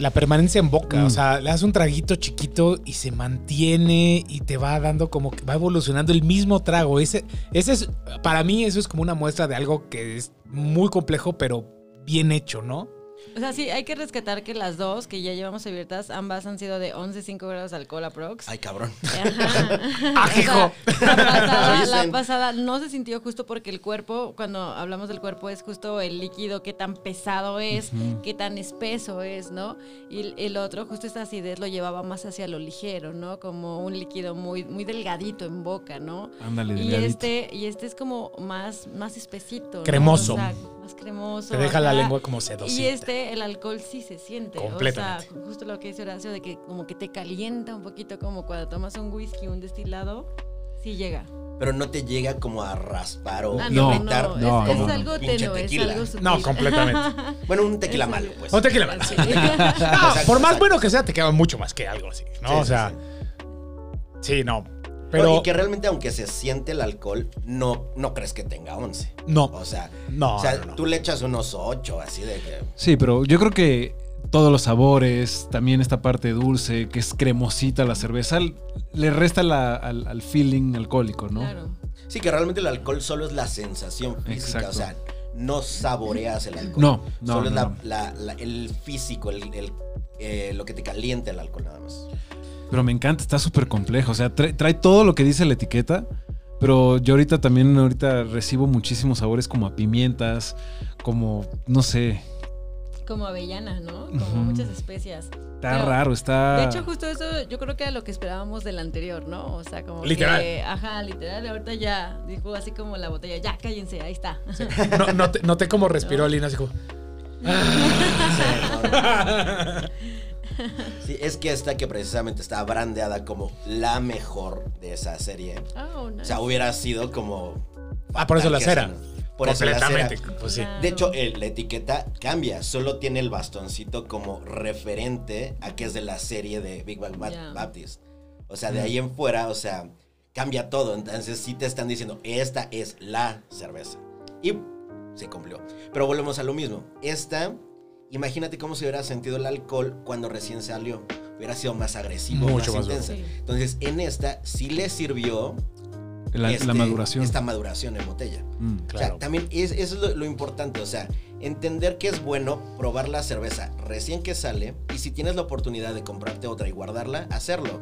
La permanencia en boca, Mm. o sea, le das un traguito chiquito y se mantiene y te va dando como que va evolucionando el mismo trago. Ese, ese es, para mí eso es como una muestra de algo que es muy complejo, pero bien hecho, ¿no? O sea, sí, hay que rescatar que las dos que ya llevamos abiertas, ambas han sido de 11.5 grados de alcohol aprox. ay cabrón. Ajá. ¡Ah, O sea! La pasada, la pasada no se sintió justo porque el cuerpo, cuando hablamos del cuerpo, es justo el líquido, qué tan pesado es, qué tan espeso es, ¿no? Y el- otro, justo esta acidez lo llevaba más hacia lo ligero, ¿no? Como un líquido muy, muy delgadito en boca, ¿no? Ándale, Y delgadito. este, y este es como más, más espesito. ¿no? Cremoso. O sea, más cremoso. Te deja la lengua como sedosita. Y este, el alcohol sí se siente. Completamente. O sea, justo lo que dice Horacio, de que como que te calienta un poquito, como cuando tomas un whisky, un destilado, sí llega. Pero no te llega como a raspar o Ah, no, no, no, es, no, es no. algo tenue, es tequila. algo sutil. No, completamente. Bueno, un tequila Es malo, pues. No te queda Sí. No, por más bueno que sea, te queda mucho más que algo así, ¿no? Sí, o sí, sea, sí. sí, no. Pero, y que realmente, aunque se siente el alcohol, no, no crees que tenga 11. no, O sea, no, o sea no, no. tú le echas unos 8, así de que. Sí, pero yo creo que todos los sabores, también esta parte dulce, que es cremosita la cerveza, le resta la- al, al feeling alcohólico, ¿no? Claro. Sí, que realmente el alcohol solo es la sensación física. Exacto. O sea, no saboreas el alcohol. No, no, Solo es no, la- no. la- la- el físico, el, el, eh, lo que te calienta el alcohol nada más. Pero me encanta, está súper complejo. O sea, trae, trae todo lo que dice la etiqueta. Pero yo ahorita también ahorita recibo muchísimos sabores como a pimientas, como, no sé, Como avellana, ¿no? Como Ujú. muchas especias. está Pero, raro, está... De hecho, justo eso yo creo que era lo que esperábamos del anterior, ¿no? O sea, como Literal. que, ajá, literal, ahorita ya dijo así como la botella, ya cállense, ahí está. No, noté, noté cómo respiró Lina, así como. Sí, es que esta que precisamente está brandeada como la mejor de esa serie. Oh, nice. O sea, hubiera sido como. Ah, por eso la cera. Por eso la completamente. cera. Pues sí. De hecho, el- la etiqueta cambia, solo tiene el bastoncito como referente a que es de la serie de Big Bang. Baptist. O sea, de ahí en fuera, o sea, cambia todo. Entonces sí te están diciendo, esta es la cerveza. Y se cumplió. Pero volvemos a lo mismo. Esta, imagínate cómo se hubiera sentido el alcohol cuando recién salió. Hubiera sido más agresivo, Mucho más más intensa. Sí. Entonces, en esta sí le sirvió la, este, la maduración. esta maduración en botella. Mm. O Claro. sea, también es, eso es lo, lo importante, o sea, entender que es bueno probar la cerveza recién que sale y si tienes la oportunidad de comprarte otra y guardarla, hacerlo.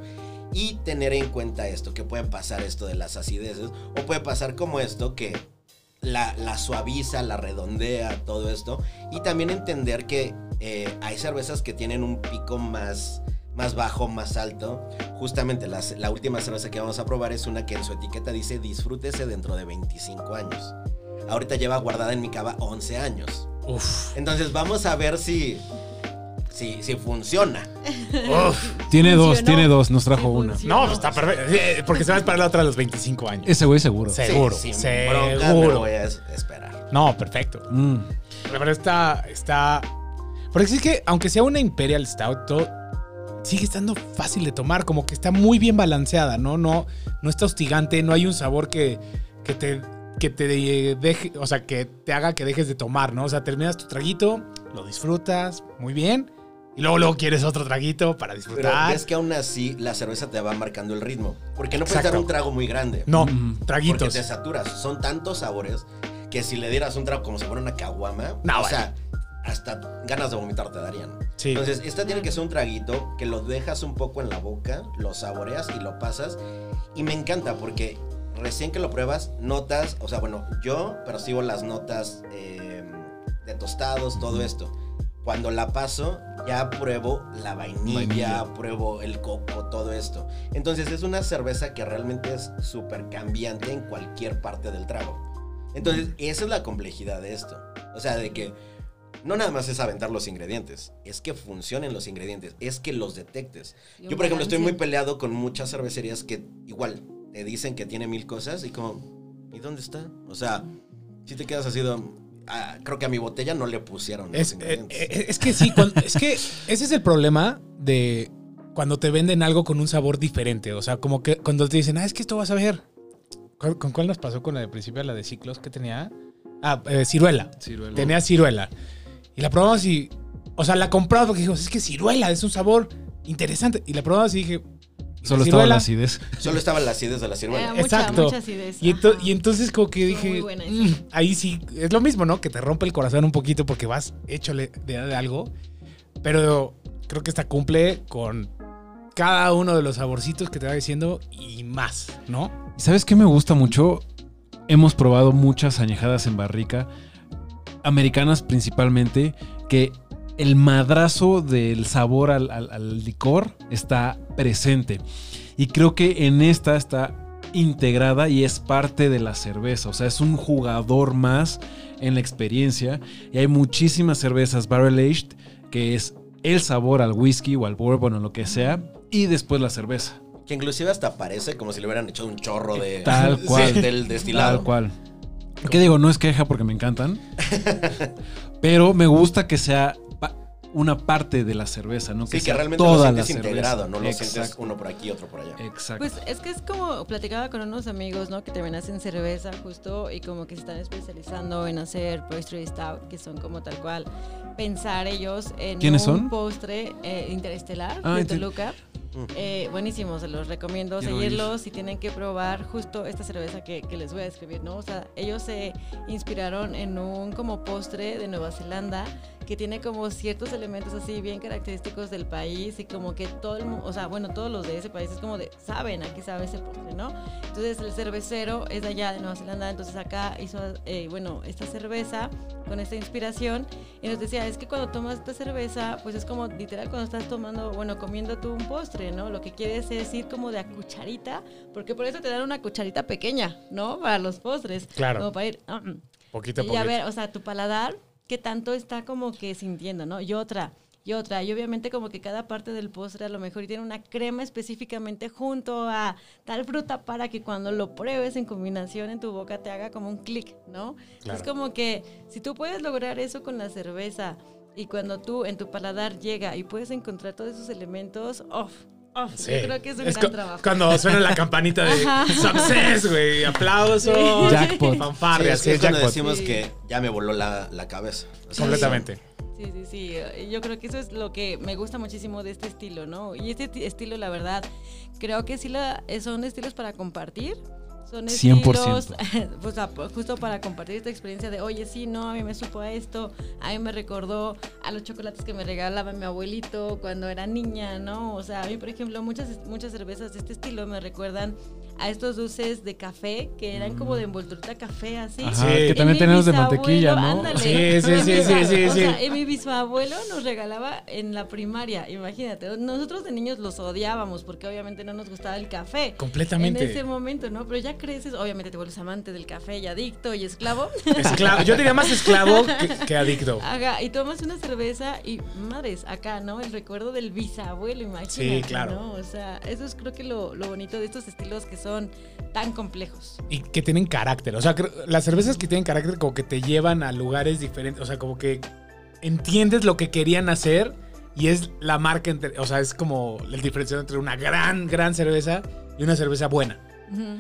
Y tener en cuenta esto, que pueden pasar esto de las acideces, o puede pasar como esto, que la, la suaviza, la redondea, todo esto. Y también entender que eh, hay cervezas que tienen un pico más, más bajo, más alto. Justamente la, la última cerveza que vamos a probar es una que en su etiqueta dice disfrútese dentro de 25 años. Ahorita lleva guardada en mi cava 11 años. Uf. Entonces vamos a ver si, si, si funciona. Uf. Tiene dos, tiene dos, nos trajo una. No, pues está perfecto. Eh, Porque se va a esperar la otra a los 25 años. Ese güey seguro. Sí. Seguro, Sí, sin bronca, me lo seguro. voy a es- esperar. No, perfecto. Mm. Pero está, está. Porque sí es que, aunque sea una Imperial Stout, todo sigue estando fácil de tomar, como que está muy bien balanceada, ¿no? No, no está hostigante, no hay un sabor que, que te que te deje, o sea, que te haga que dejes de tomar, ¿no? O sea, terminas tu traguito, lo disfrutas muy bien, y luego luego quieres otro traguito para Pero disfrutar. es que aún así la cerveza te va marcando el ritmo. Porque no puedes Exacto. dar un trago muy grande. No, Mm. Porque traguitos. te saturas. Son tantos sabores que si le dieras un trago como si fuera una caguama, No, o vale. sea, hasta ganas de vomitar te darían. Sí. Entonces, esta tiene que ser un traguito que lo dejas un poco en la boca, lo saboreas y lo pasas. Y me encanta porque recién que lo pruebas, notas, o sea, bueno, yo percibo las notas eh, de tostados, todo esto. Cuando la paso, ya pruebo la vainilla, Vainilla. pruebo el coco, todo esto. Entonces es una cerveza que realmente es súper cambiante en cualquier parte del trago. Entonces, esa es la complejidad de esto. O sea, de que no nada más es aventar los ingredientes, es que funcionen los ingredientes, es que los detectes. Yo, por ejemplo, estoy muy peleado con muchas cervecerías que igual te dicen que tiene mil cosas y como, ¿y dónde está? O sea, si te quedas así, de, creo que a mi botella no le pusieron los Es, eh, ingredientes. eh, es que sí, cuando- es que ese es el problema de cuando te venden algo con un sabor diferente. O sea, como que cuando te dicen, ah, es que esto vas a ver. ¿Con, con cuál nos pasó con la de principio, la de ciclos que tenía? Ah, eh, ciruela. Ciruela. Tenía ciruela. Y la probamos y. O sea, la compramos porque dijimos, es que ciruela es un sabor interesante. Y la probamos y dije. Solo estaba la acidez. Solo estaban las acides de la ciruela. Mucha, Exacto. mucha acidez. Y, ento- Ajá. y entonces como que dije, muy buena esa. "Mm, ahí sí, es lo mismo, ¿no? Que te rompe el corazón un poquito porque vas échole de, de algo. Pero creo que esta cumple con cada uno de los saborcitos que te va diciendo y más, ¿no? ¿Y sabes qué me gusta mucho? Hemos probado muchas añejadas en barrica, americanas principalmente, que el madrazo del sabor al, al- al licor está presente. Y creo que en esta está integrada y es parte de la cerveza. O sea, es un jugador más en la experiencia. Y hay muchísimas cervezas barrel aged que es el sabor al whisky o al bourbon o lo que sea. Y después la cerveza. Que inclusive hasta parece como si le hubieran echado un chorro de... Tal cual. Del destilado. Tal cual. ¿Qué digo? No es queja porque me encantan. pero me gusta que sea una parte de la cerveza, ¿no? Sí, que realmente lo toda la sientes cerveza. integrado, no lo sientes Exacto. uno por aquí, otro por allá. Exacto. Pues es que es como platicaba con unos amigos, ¿no? Que también hacen cerveza justo y como que se están especializando en hacer pastry stout, que son como tal cual pensar ellos en ¿Quiénes un son? postre eh, interestelar Ah, de Toluca. Eh, buenísimo, se los recomiendo Quiero seguirlos y tienen que probar justo esta cerveza que, que les voy a describir, ¿no? O sea, ellos se inspiraron en un como postre de Nueva Zelanda que tiene como ciertos elementos así bien característicos del país y como que todo el mundo, o sea, bueno, todos los de ese país es como de, saben, aquí sabe ese postre, ¿no? Entonces el cervecero es de allá de Nueva Zelanda, entonces acá hizo, eh, bueno, esta cerveza con esta inspiración y nos decía, es que cuando tomas esta cerveza, pues es como literal cuando estás tomando, bueno, comiendo tú un postre, ¿no? Lo que quieres es ir como de a cucharita, porque por eso te dan una cucharita pequeña, ¿no? Para los postres. Claro. Como para ir... ah, mm. Poquito a Y poquito. a ver, o sea, tu paladar, ¿qué tanto está como que sintiendo, no? Y otra, y otra. Y obviamente como que cada parte del postre a lo mejor tiene una crema específicamente junto a tal fruta para que cuando lo pruebes en combinación en tu boca te haga como un clic, ¿no? Claro. Es como que si tú puedes lograr eso con la cerveza y cuando tú en tu paladar llega y puedes encontrar todos esos elementos, off, off. Sí. Yo creo que es un Es gran trabajo. Cuando suena la campanita de success, güey. Aplausos. Jackpot. Sí, Fanfarrias. es sí, que es cuando decimos Sí. que ya me voló la, la cabeza. O sea, Completamente. Sí, sí, sí. Yo creo que eso es lo que me gusta muchísimo de este estilo, ¿no? Y este ti- estilo, la verdad, creo que sí la, son estilos para compartir. Son 100%. estilos, o sea, pues, justo para compartir esta experiencia de, oye, sí, no, a mí me supo a esto, a mí me recordó a los chocolates que me regalaba mi abuelito cuando era niña, ¿no? O sea, a mí, por ejemplo, muchas, muchas cervezas de este estilo me recuerdan a estos dulces de café que eran como de envolturita café, así. Ajá, Sí. que también tenemos de mantequilla, ¿no? ándale. Sí, sí, sí, sí, sí, O sea, y mi bisabuelo nos regalaba en la primaria, imagínate. Nosotros de niños los odiábamos porque obviamente no nos gustaba el café. Completamente. En ese momento, ¿no? Pero ya creces, obviamente te vuelves amante del café y adicto y esclavo. Esclavo. Yo diría más esclavo que, que adicto. Haga, y tomas una cerveza y madres, acá, ¿no? El recuerdo del bisabuelo, imagínate. Sí, claro. ¿no? O sea, eso es creo que lo, lo bonito de estos estilos que son tan complejos. Y que tienen carácter. O sea, las cervezas que tienen carácter como que te llevan a lugares diferentes. O sea, como que entiendes lo que querían hacer y es la marca, entre, o sea, es como el diferenciador entre una gran, gran cerveza y una cerveza buena.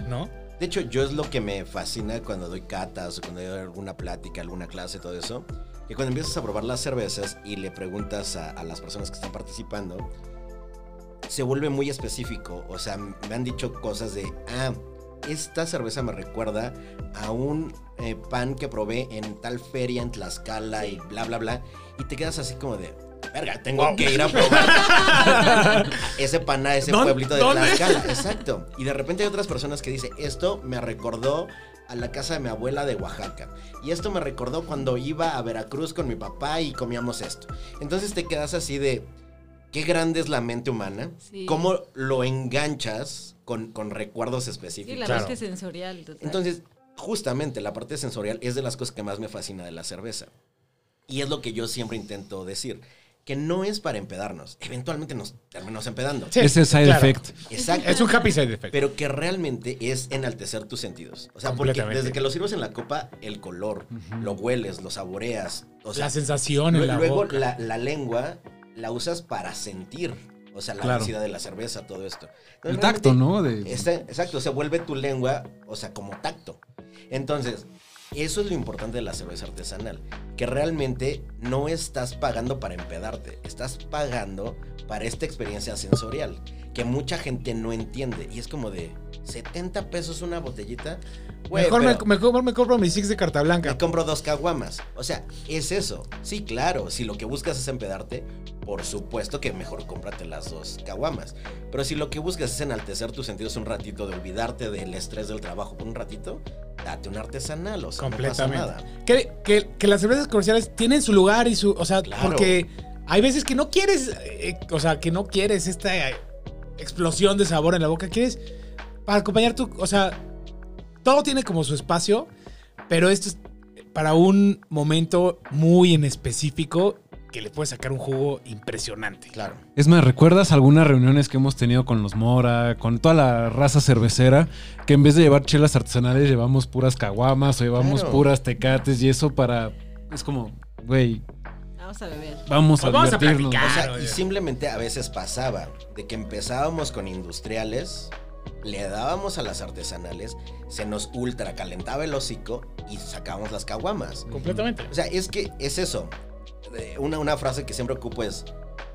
¿no? De hecho, yo es lo que me fascina cuando doy catas o cuando doy alguna plática, alguna clase, todo eso. Que cuando empiezas a probar las cervezas y le preguntas a, a las personas que están participando, se vuelve muy específico. O sea, me han dicho cosas de, ah, esta cerveza me recuerda a un eh, pan que probé en tal feria en Tlaxcala y bla, bla, bla. Y te quedas así como de, verga, tengo Wow. que ir a probar ese pan a ese ¿Dónde- pueblito de dónde? Tlaxcala. Exacto. Y de repente hay otras personas que dicen, esto me recordó a la casa de mi abuela de Oaxaca. Y esto me recordó cuando iba a Veracruz con mi papá y comíamos esto. Entonces te quedas así de, qué grande es la mente humana. Sí. Cómo lo enganchas con, con recuerdos Sí, específicos. la Claro. parte sensorial. total. Entonces, justamente la parte sensorial es de las cosas que más me fascina de la cerveza. Y es lo que yo siempre intento decir. Que no es para empedarnos. Eventualmente nos terminamos empedando. Sí, Ese side claro. effect. Exacto. Es un happy side effect. Pero que realmente es enaltecer tus sentidos. O sea, porque desde que lo sirves en la copa, el color, lo hueles, lo saboreas. O sea, la sensación en lue- la luego la, la lengua la usas para sentir. O sea, la Claro. densidad de la cerveza, todo esto. El tacto, ¿no? De, Está- exacto, se vuelve tu lengua, o sea, como tacto. Entonces, eso es lo importante de la cerveza artesanal, que realmente no estás pagando para empedarte, estás pagando para esta experiencia sensorial, que mucha gente no entiende. Y es como de 70 pesos una botellita. Mejor, pero me, mejor me compro mi six de carta blanca. me compro dos caguamas. O sea, es eso. Sí, claro, si lo que buscas es empedarte, por supuesto que mejor cómprate las dos caguamas. Pero si lo que buscas es enaltecer tus sentidos un ratito, de olvidarte del estrés del trabajo por un ratito, date un artesanal, o sea, no pasa Completamente. nada. Que, que- que las cervezas comerciales tienen su lugar y su. O sea, Claro. porque hay veces que no quieres. eh, o sea, que no quieres esta eh, explosión de sabor en la boca. Quieres para acompañar tu. O sea, todo tiene como su espacio, pero esto es para un momento muy en específico que le puedes sacar un jugo impresionante. Claro. Es más, ¿recuerdas algunas reuniones que hemos tenido con los Mora, con toda la raza cervecera, que en vez de llevar chelas artesanales llevamos puras caguamas o llevamos Claro. puras tecates y eso para... Es como, güey, Vamos a beber. vamos a Pues vamos a divertirnos. platicar. O sea, y simplemente a veces pasaba de que empezábamos con industriales, le dábamos a las artesanales, se nos ultra calentaba el hocico y sacábamos las caguamas. Completamente. O sea, es que es eso. Una, una frase que siempre ocupo es,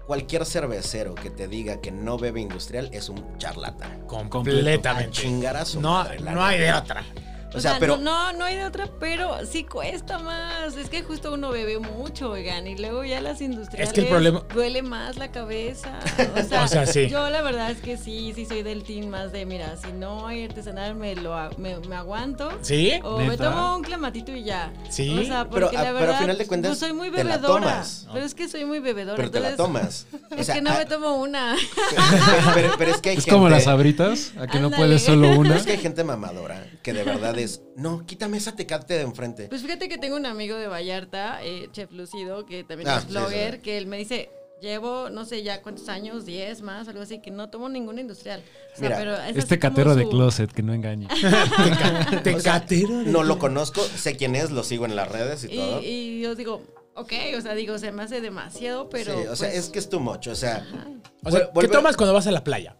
cualquier cervecero que te diga que no bebe industrial es un charlatán. A Completamente. chingar a su No, madre, no hay de otra. O sea, pero... no, no hay de otra, pero sí cuesta más. Es que justo uno bebe mucho, oigan, y luego ya las industriales Es que el problema- duele más la cabeza. O sea, O sea, sí. yo la verdad es que sí, sí soy del team más de, mira, si no hay artesanal me lo me, me aguanto. ¿Sí? O me tomo un clamatito y ya. Sí, O sea, pero porque a- la pero a verdad, final de cuentas, yo soy muy te la bebedora. tomas. Pero es que soy muy bebedora. Pero te la entonces, tomas. Es O sea, que no me tomo una. pero, pero- pero es que hay Es gente... como las abritas, a que no puedes solo pero una. es que hay gente mamadora que de verdad no, quítame esa tecate de enfrente. Pues fíjate que tengo un amigo de Vallarta, eh, Chef Lucido, que también Ah, es blogger, sí. que él me dice, llevo no sé ya cuántos años, 10 más, algo así, que no tomo ninguna industrial. O sea, Mira, pero es Este catero de closet, que no engañe. Tecatero. de- No lo conozco, sé quién es, lo sigo en las redes y, Y, todo. y yo digo, ok, o sea, digo, se me hace demasiado, pero... sí, o sea, pues, es que es too much, o sea... O sea, vuelve- ¿qué tomas cuando vas a la playa?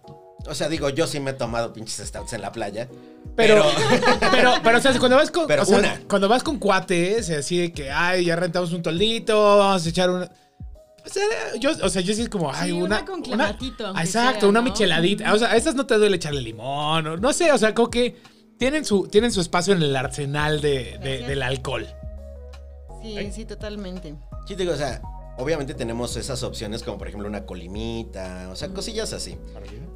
O sea, digo, yo sí me he tomado pinches stouts en la playa. Pero, pero, pero, o sea, cuando vas con, Pero o sea, una. cuando vas con cuates, así de que, ay, ya rentamos un toldito, vamos a echar una. O sea, yo, o sea, yo sí es como, ay, Sí, una. una con clamatito, una- exacto, sea, una micheladita. O sea, a estas no te duele echarle limón, o no sé, o sea, como que tienen su, tienen su espacio en el arsenal de, del alcohol. Sí, sí, totalmente. Sí, te digo, o sea, obviamente tenemos esas opciones como por ejemplo una colimita, o sea, Mm. cosillas así.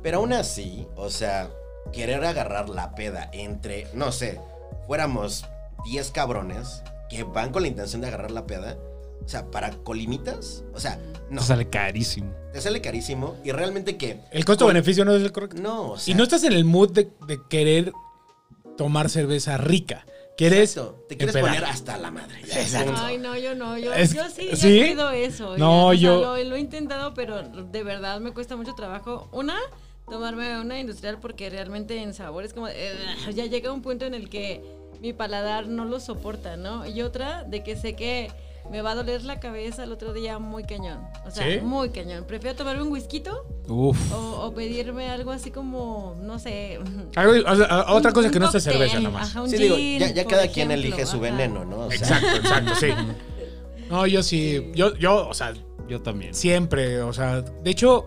Pero aún así, o sea, querer agarrar la peda entre, no sé, fuéramos 10 cabrones que van con la intención de agarrar la peda, o sea, para colimitas, o sea, no, Eso sale carísimo. te sale carísimo y realmente que... El costo-beneficio no es el correcto. No, o sea... Y no estás en el mood de, de querer tomar cerveza rica. Quieres. Exacto, te quieres empedar. poner hasta la madre. Exacto. Ay, no, yo no. Yo, Es- yo sí, ¿sí? he eso. No, ya, o sea, yo- lo, lo he intentado, pero de verdad me cuesta mucho trabajo. Una, tomarme una industrial porque realmente en sabor es como... eh, ya llega un punto en el que mi paladar no lo soporta, ¿no? Y otra, de que sé que me va a doler la cabeza el otro día muy cañón. O sea, ¿Sí? muy cañón. Prefiero tomarme un whisky Uf. o, o pedirme algo así como, no sé... Algo- o sea, otra un- cosa un que no sea cerveza nomás. ajá, un Sí, digo, ya, cada quien elige su ajá. veneno, ¿no? O sea, Exacto, exacto, sí. No, yo sí. Yo, yo, o sea, Yo también. siempre, o sea, de hecho,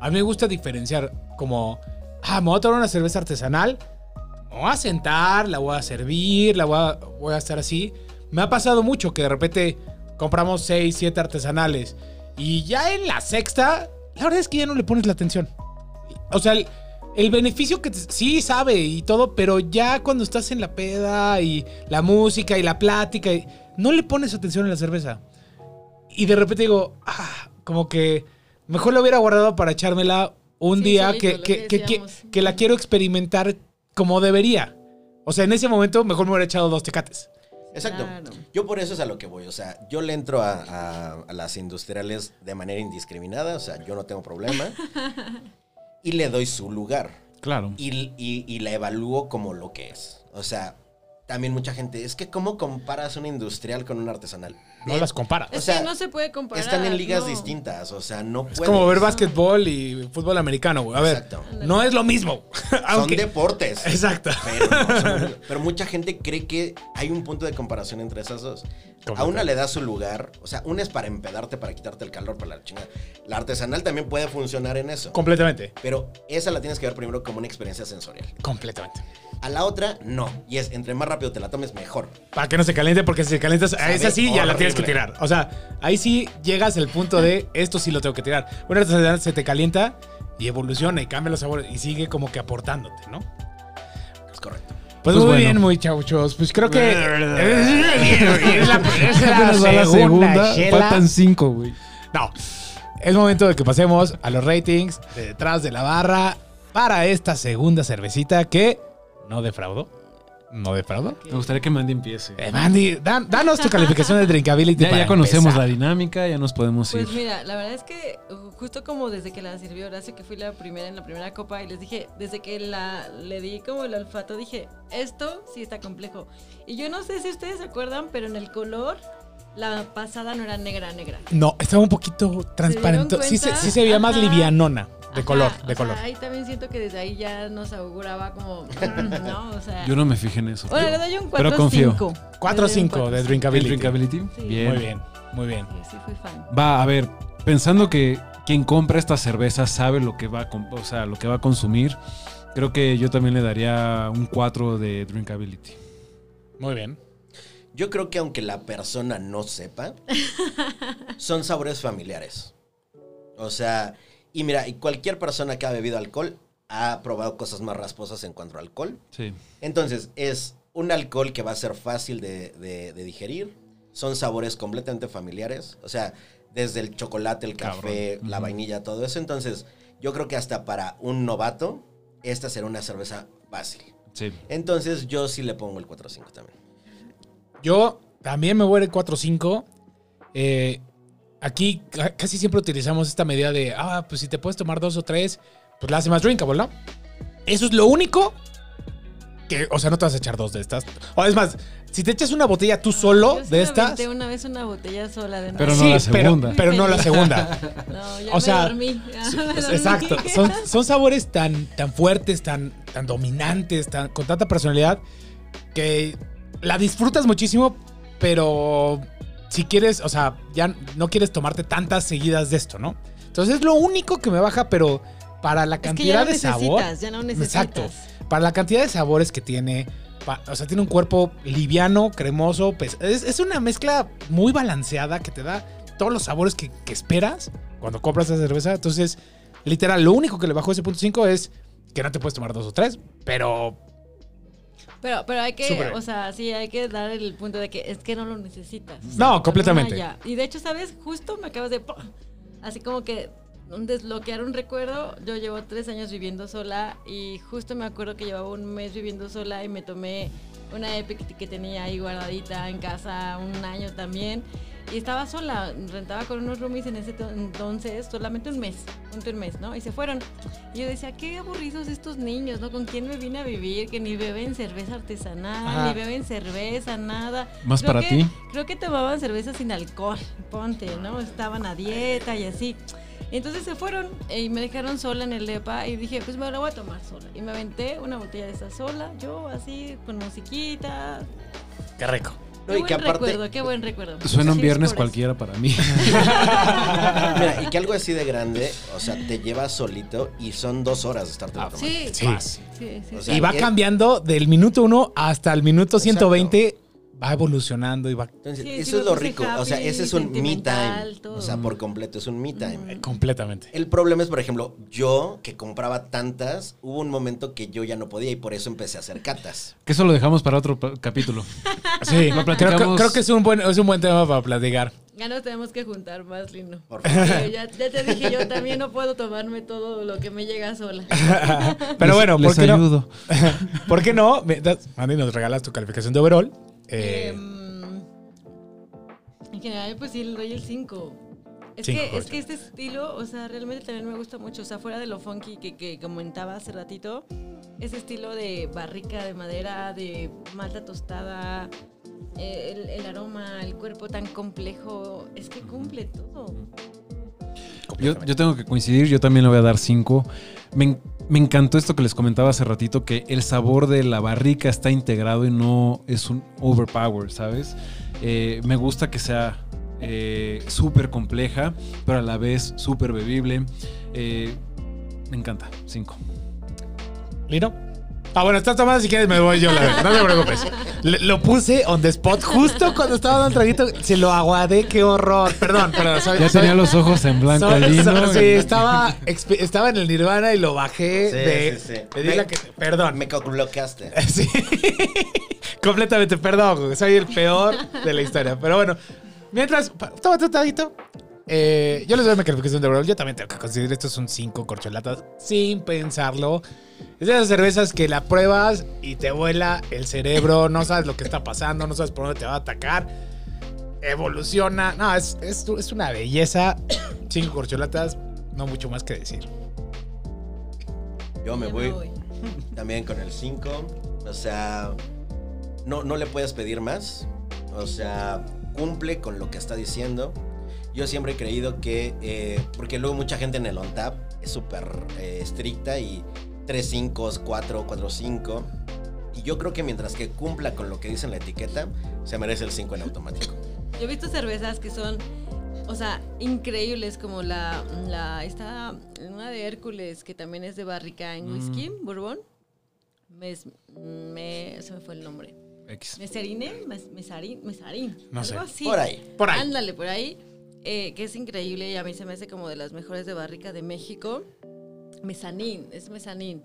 a mí me gusta diferenciar como, ah, me voy a tomar una cerveza artesanal, me voy a sentar, la voy a servir, la voy a, voy a estar así. Me ha pasado mucho que de repente compramos 6, 7 artesanales y ya en la sexta, la verdad es que ya no le pones la atención. O sea, el, el beneficio que te- sí sabe y todo, pero ya cuando estás en la peda y la música y la plática, y- no le pones atención a la cerveza. Y de repente digo, ah, como que mejor la hubiera guardado para echármela un Sí, día solito, que, que la quiero experimentar como debería. O sea, en ese momento mejor me hubiera echado dos tecates. Exacto. Claro. Yo por eso es a lo que voy. O sea, yo le entro a, a- a las industriales de manera indiscriminada. O sea, yo no tengo problema. y le doy su lugar. Claro. Y, y- y la evalúo como lo que es. O sea, también mucha gente, es que ¿cómo comparas una industrial con un artesanal? No las comparas. O Es sea, que no se puede comparar. Están en ligas no. distintas. O sea, no Es puedes. como ver básquetbol y fútbol americano, güey. A ver, Exacto. no es lo mismo. Son deportes. Exacto. Pero, no, son- pero mucha gente cree que hay un punto de comparación entre esas dos. A una le da su lugar, o sea, una es para empedarte, para quitarte el calor, para la chingada. La artesanal también puede funcionar en eso. Completamente. Pero esa la tienes que ver primero como una experiencia sensorial. Completamente. A la otra, no. Y es, entre más rápido te la tomes, mejor. Para que no se caliente, porque si se calienta, a esa sí ya la tienes que tirar. O sea, ahí sí llegas al punto de esto sí lo tengo que tirar. Una artesanal se te calienta y evoluciona y cambia los sabores y sigue como que aportándote, ¿no? Es correcto. Pues, Pues muy bueno. bien, muy chauchos. Pues creo que. es la, es la segunda. chela. Faltan cinco, güey. No. Es momento de que pasemos a los ratings de detrás de la barra para esta segunda cervecita que no defraudó. ¿No defraudó? Me gustaría que Mandy empiece. Eh, Mandy, dan- danos tu calificación de drinkability. Ya, para ya conocemos empezar. la dinámica, ya nos podemos ir. Pues mira, la verdad es que uh, justo como desde que la sirvió Horacio, que fui la primera en la primera copa, y les dije, desde que la le di como el olfato, dije, esto sí está complejo. Y yo no sé si ustedes se acuerdan, pero en el color, la pasada no era negra, negra. No, estaba un poquito transparente. Sí, se, sí se veía más Ajá. livianona de Ajá, color, de sea, color. ahí también siento que desde ahí ya nos auguraba como, ¿no? O sea... Yo no me fijé en eso. Bueno, le doy un 4 Pero confío. 5. 4 o 5 de ¿El drinkability. drinkability? Sí. Bien. Muy bien, muy bien. Sí, sí, fui fan. Va, a ver, pensando que quien compra esta cerveza sabe lo que va a, o sea, lo que va a consumir, creo que yo también le daría un 4 de drinkability. Muy bien. Yo creo que aunque la persona no sepa, son sabores familiares. O sea, y mira, y cualquier persona que ha bebido alcohol ha probado cosas más rasposas en cuanto a alcohol. Sí. Entonces, es un alcohol que va a ser fácil de, de- de digerir. Son sabores completamente familiares. O sea, desde el chocolate, el café, Cabrón. la vainilla, todo eso. Entonces, yo creo que hasta para un novato, esta será una cerveza fácil. Sí. Entonces, yo sí le pongo el 4-5 también. Yo también me voy el 4 o 5. Eh, aquí ca- casi siempre utilizamos esta medida de, ah, pues si te puedes tomar dos o tres, pues la hace más drinkable, ¿no? Eso es lo único que, o sea, no te vas a echar dos de estas. O es más, si te echas una botella tú solo Yo sí de me estas. aventé una vez una botella sola de Pero no la pero- segunda. Pero, no la segunda. No, ya O me sea, dormí. ya me dormí. Exacto. Son, son sabores tan, tan fuertes, tan, tan dominantes, tan, con tanta personalidad, que la disfrutas muchísimo, pero si quieres, o sea, ya no quieres tomarte tantas seguidas de esto, ¿no? Entonces es lo único que me baja, pero para la Es que cantidad ya no de sabor. ya no necesitas. Exacto. para la cantidad de sabores que tiene, pa- o sea, tiene un cuerpo liviano, cremoso, pes- es, es una mezcla muy balanceada que te da todos los sabores que, que esperas cuando compras esa cerveza. Entonces, literal, lo único que le bajó ese punto 5 es que no te puedes tomar dos o tres, pero Pero, pero hay que, o sea, sí, hay que dar el punto de que es que no lo necesitas. O sea, No, completamente. ya. Y de hecho, ¿sabes? Justo me acabas de... Así como que desbloquear un recuerdo. Yo llevo tres años viviendo sola y justo me acuerdo que llevaba un mes viviendo sola y me tomé una Epic que tenía ahí guardadita en casa un año también. Y estaba sola, rentaba con unos roomies en ese to- entonces, solamente un mes, un mes, ¿no? Y se fueron. Y yo decía, qué aburridos estos niños, ¿no? ¿Con quién me vine a vivir? Que ni beben cerveza artesanal, Ajá. ni beben cerveza, nada. Más Creo para que- ti. Creo que tomaban cerveza sin alcohol, ponte, ¿no? Estaban a dieta y así. Entonces se fueron y me dejaron sola en el depa y dije, pues me lo voy a tomar sola. Y me aventé una botella de esa sola, yo así, con musiquita. qué rico. No, qué y buen que aparte- recuerdo, qué buen recuerdo. Suena un viernes cualquiera para mí. Mira, y que algo así de grande, o sea, te llevas solito y son dos horas de estarte tomando. Sí, Sí. sí, sí. sí. O sea, y va cambiando del minuto 1 hasta el minuto 120, va evolucionando y va Entonces, Sí, eso es lo rico. o sea, ese es un me time. todo. O sea, por completo, es un me time. eh, completamente. El problema es, por ejemplo, yo que compraba tantas, hubo un momento que yo ya no podía y por eso empecé a hacer catas. Que eso lo dejamos para otro capítulo. Sí, Lo creo, platicamos. creo que es un, buen, es un buen tema para platicar. Ya nos tenemos que juntar más, lindo. Por Porque ya, ya te dije, yo también no puedo tomarme todo lo que me llega sola. Pero Les- bueno, ¿por les qué no? ayudo. ¿Por qué no? Mandy, nos regalas tu calificación de overall. Eh, Em, en general, pues sí, le doy el 5. Es que, es que este estilo, o sea, realmente también me gusta mucho. O sea, fuera de lo funky que, que comentaba hace ratito, ese estilo de barrica de madera, de malta tostada, eh, el, el aroma, el cuerpo tan complejo, es que cumple todo. Yo, yo tengo que coincidir, yo también le voy a dar 5. Me, me encantó esto que les comentaba hace ratito, que el sabor de la barrica está integrado y no es un overpower, ¿sabes? Eh, me gusta que sea eh, súper compleja, pero a la vez súper bebible. Eh, me encanta, 5. ¿Lino? Ah, bueno, estás tomando si quieres me voy yo, la verdad. No te preocupes. Le- lo puse on the spot justo cuando estaba dando un traguito. Se lo aguadé, qué horror. Perdón, pero soy, Ya soy- tenía los ojos en blanco soy- sí, estaba, exp- estaba en el Nirvana y lo bajé Sí, de. sí, sí. de la que- perdón. Me bloqueaste. Sí. Completamente, perdón, soy el peor de la historia. Pero bueno, mientras, pa- tómate un traguito. Eh, yo les doy mi calificación de overall. Yo también tengo que considerar esto son cinco corcholatas sin pensarlo. Es de esas cervezas que la pruebas y te vuela el cerebro, no sabes lo que está pasando, no sabes por dónde te va a atacar. Evoluciona. No, es, es, es una belleza. Cinco corcholatas, no mucho más que decir. Yo me voy también con el 5. O sea, no, no le puedes pedir más. O sea, cumple con lo que está diciendo. Yo siempre he creído que, eh, porque luego mucha gente en el on-tap es súper eh, estricta y 3 5, 4, 4 5. Y yo creo que mientras que cumpla con lo que dice en la etiqueta, se merece el 5 en automático. Yo he visto cervezas que son, o sea, increíbles, como la, la esta, una de Hércules, que también es de barrica en whisky, bourbon. Mes, me, se me fue el nombre. X. Mesarine, mes, mesarín, mesarín. No sé. algo así. Por ahí. Por ahí. Ándale, por ahí. eh, que es increíble y a mí se me hace como de las mejores de barrica de México. Mezanín, es mezanín.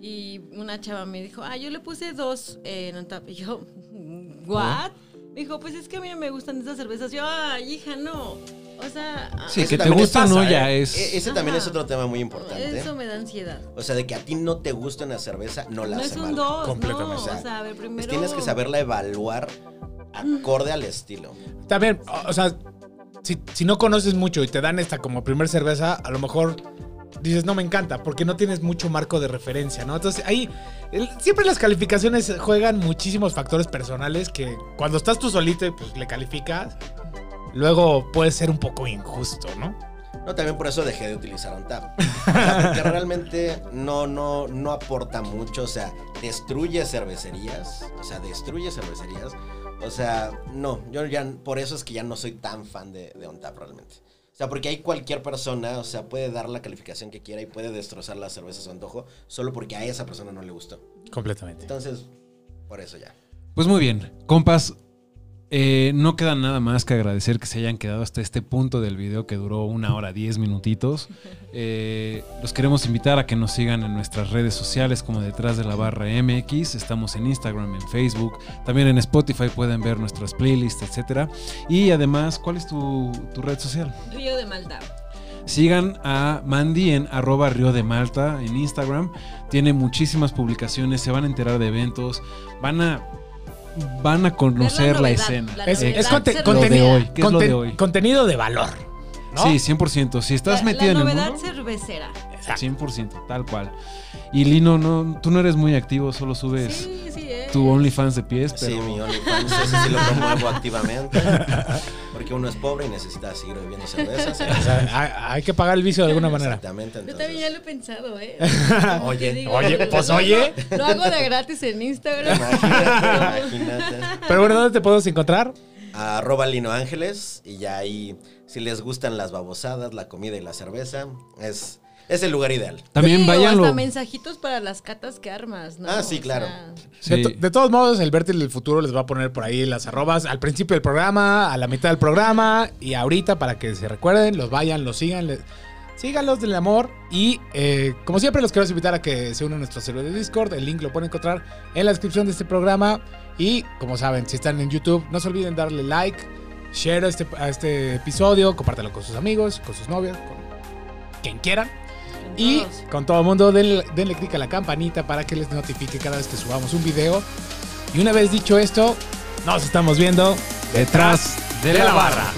Y una chava me dijo, ah, yo le puse dos eh, en un tap. Y yo, ¿what? Me dijo, pues es que a mí no me gustan esas cervezas. Yo, ay, hija, no. O sea, ah, Sí, que te gusta no ¿eh? ya es. E- Ese también es otro tema muy importante. eso me da ansiedad. O sea, de que a ti no te gusta una cerveza, no la No hace es un mal. dos, Completamente. no. O sea, O sea, a ver, Pues primero... tienes que saberla evaluar acorde al estilo. También, o o sea, si, si no conoces mucho y te dan esta como primer cerveza, a lo mejor dices, no me encanta, porque no tienes mucho marco de referencia, ¿no? Entonces ahí, el- siempre las calificaciones juegan muchísimos factores personales que cuando estás tú solito y pues le calificas, luego puede ser un poco injusto, ¿no? No, también por eso dejé de utilizar OnTap. O sea, porque realmente no, no, no aporta mucho. O sea, destruye cervecerías. O sea, destruye cervecerías. O sea, no, yo ya, por eso es que ya no soy tan fan de, de OnTap realmente. O sea, porque hay cualquier persona, o sea, puede dar la calificación que quiera y puede destrozar la cerveza a su antojo solo porque a esa persona no le gustó. Completamente. Entonces, por eso ya. Pues muy bien, compas, eh, no queda nada más que agradecer que se hayan quedado hasta este punto del video que duró una hora diez minutitos. Eh, los queremos invitar a que nos sigan en nuestras redes sociales como detrás de la barra MX. Estamos en Instagram, en Facebook, también en Spotify pueden ver nuestras playlists, etcétera. Y además, ¿cuál es tu, tu red social? Río de Malta. Sigan a Mandy en arroba Río de Malta en Instagram. Tiene muchísimas publicaciones, se van a enterar de eventos, van a, van a conocer la, novedad, escena. la Es, novedad es conte-. Lo de contenido, hoy, ¿qué es lo de conten- hoy? contenido de valor. ¿no? Sí, 100%. Si estás La- metido la en el novedad mundo, cervecera. Exacto. 100%, tal cual. Y Lino, no, tú no eres muy activo, solo subes Sí, sí. Tu OnlyFans de pies, pero... Sí, mi OnlyFans, ese sí lo promuevo activamente. Porque uno es pobre y necesita seguir bebiendo cervezas. O sea, hay, hay que pagar el vicio de alguna manera. Exactamente. Yo también ya Entonces, lo he pensado, ¿eh? Oye, oye, pues, oye. Lo hago de gratis en Instagram. imagínate, imagínate. Pero bueno, ¿dónde te podemos encontrar? Arroba Lino Ángeles y ya ahí, si les gustan las babosadas, la comida y la cerveza, es, es el lugar ideal. También Sí, o váyanlo... hasta mensajitos para las catas que armas, ¿no? Ah, sí, O claro. sea, De, to- de todos modos, el Bertil del futuro les va a poner por ahí las arrobas al principio del programa, a la mitad del programa y ahorita para que se recuerden, los vayan, los sigan, les- síganlos del amor y eh, como siempre los quiero invitar a que se unan a nuestro servidor de Discord, el link lo pueden encontrar en la descripción de este programa y como saben, si están en YouTube, no se olviden darle like, share a este, a este episodio, compártelo con sus amigos, con sus novios, con quien quieran. Y todos. con todo el mundo, denle, denle click a la campanita para que les notifique cada vez que subamos un video. Y una vez dicho esto, nos estamos viendo Detrás de la barra.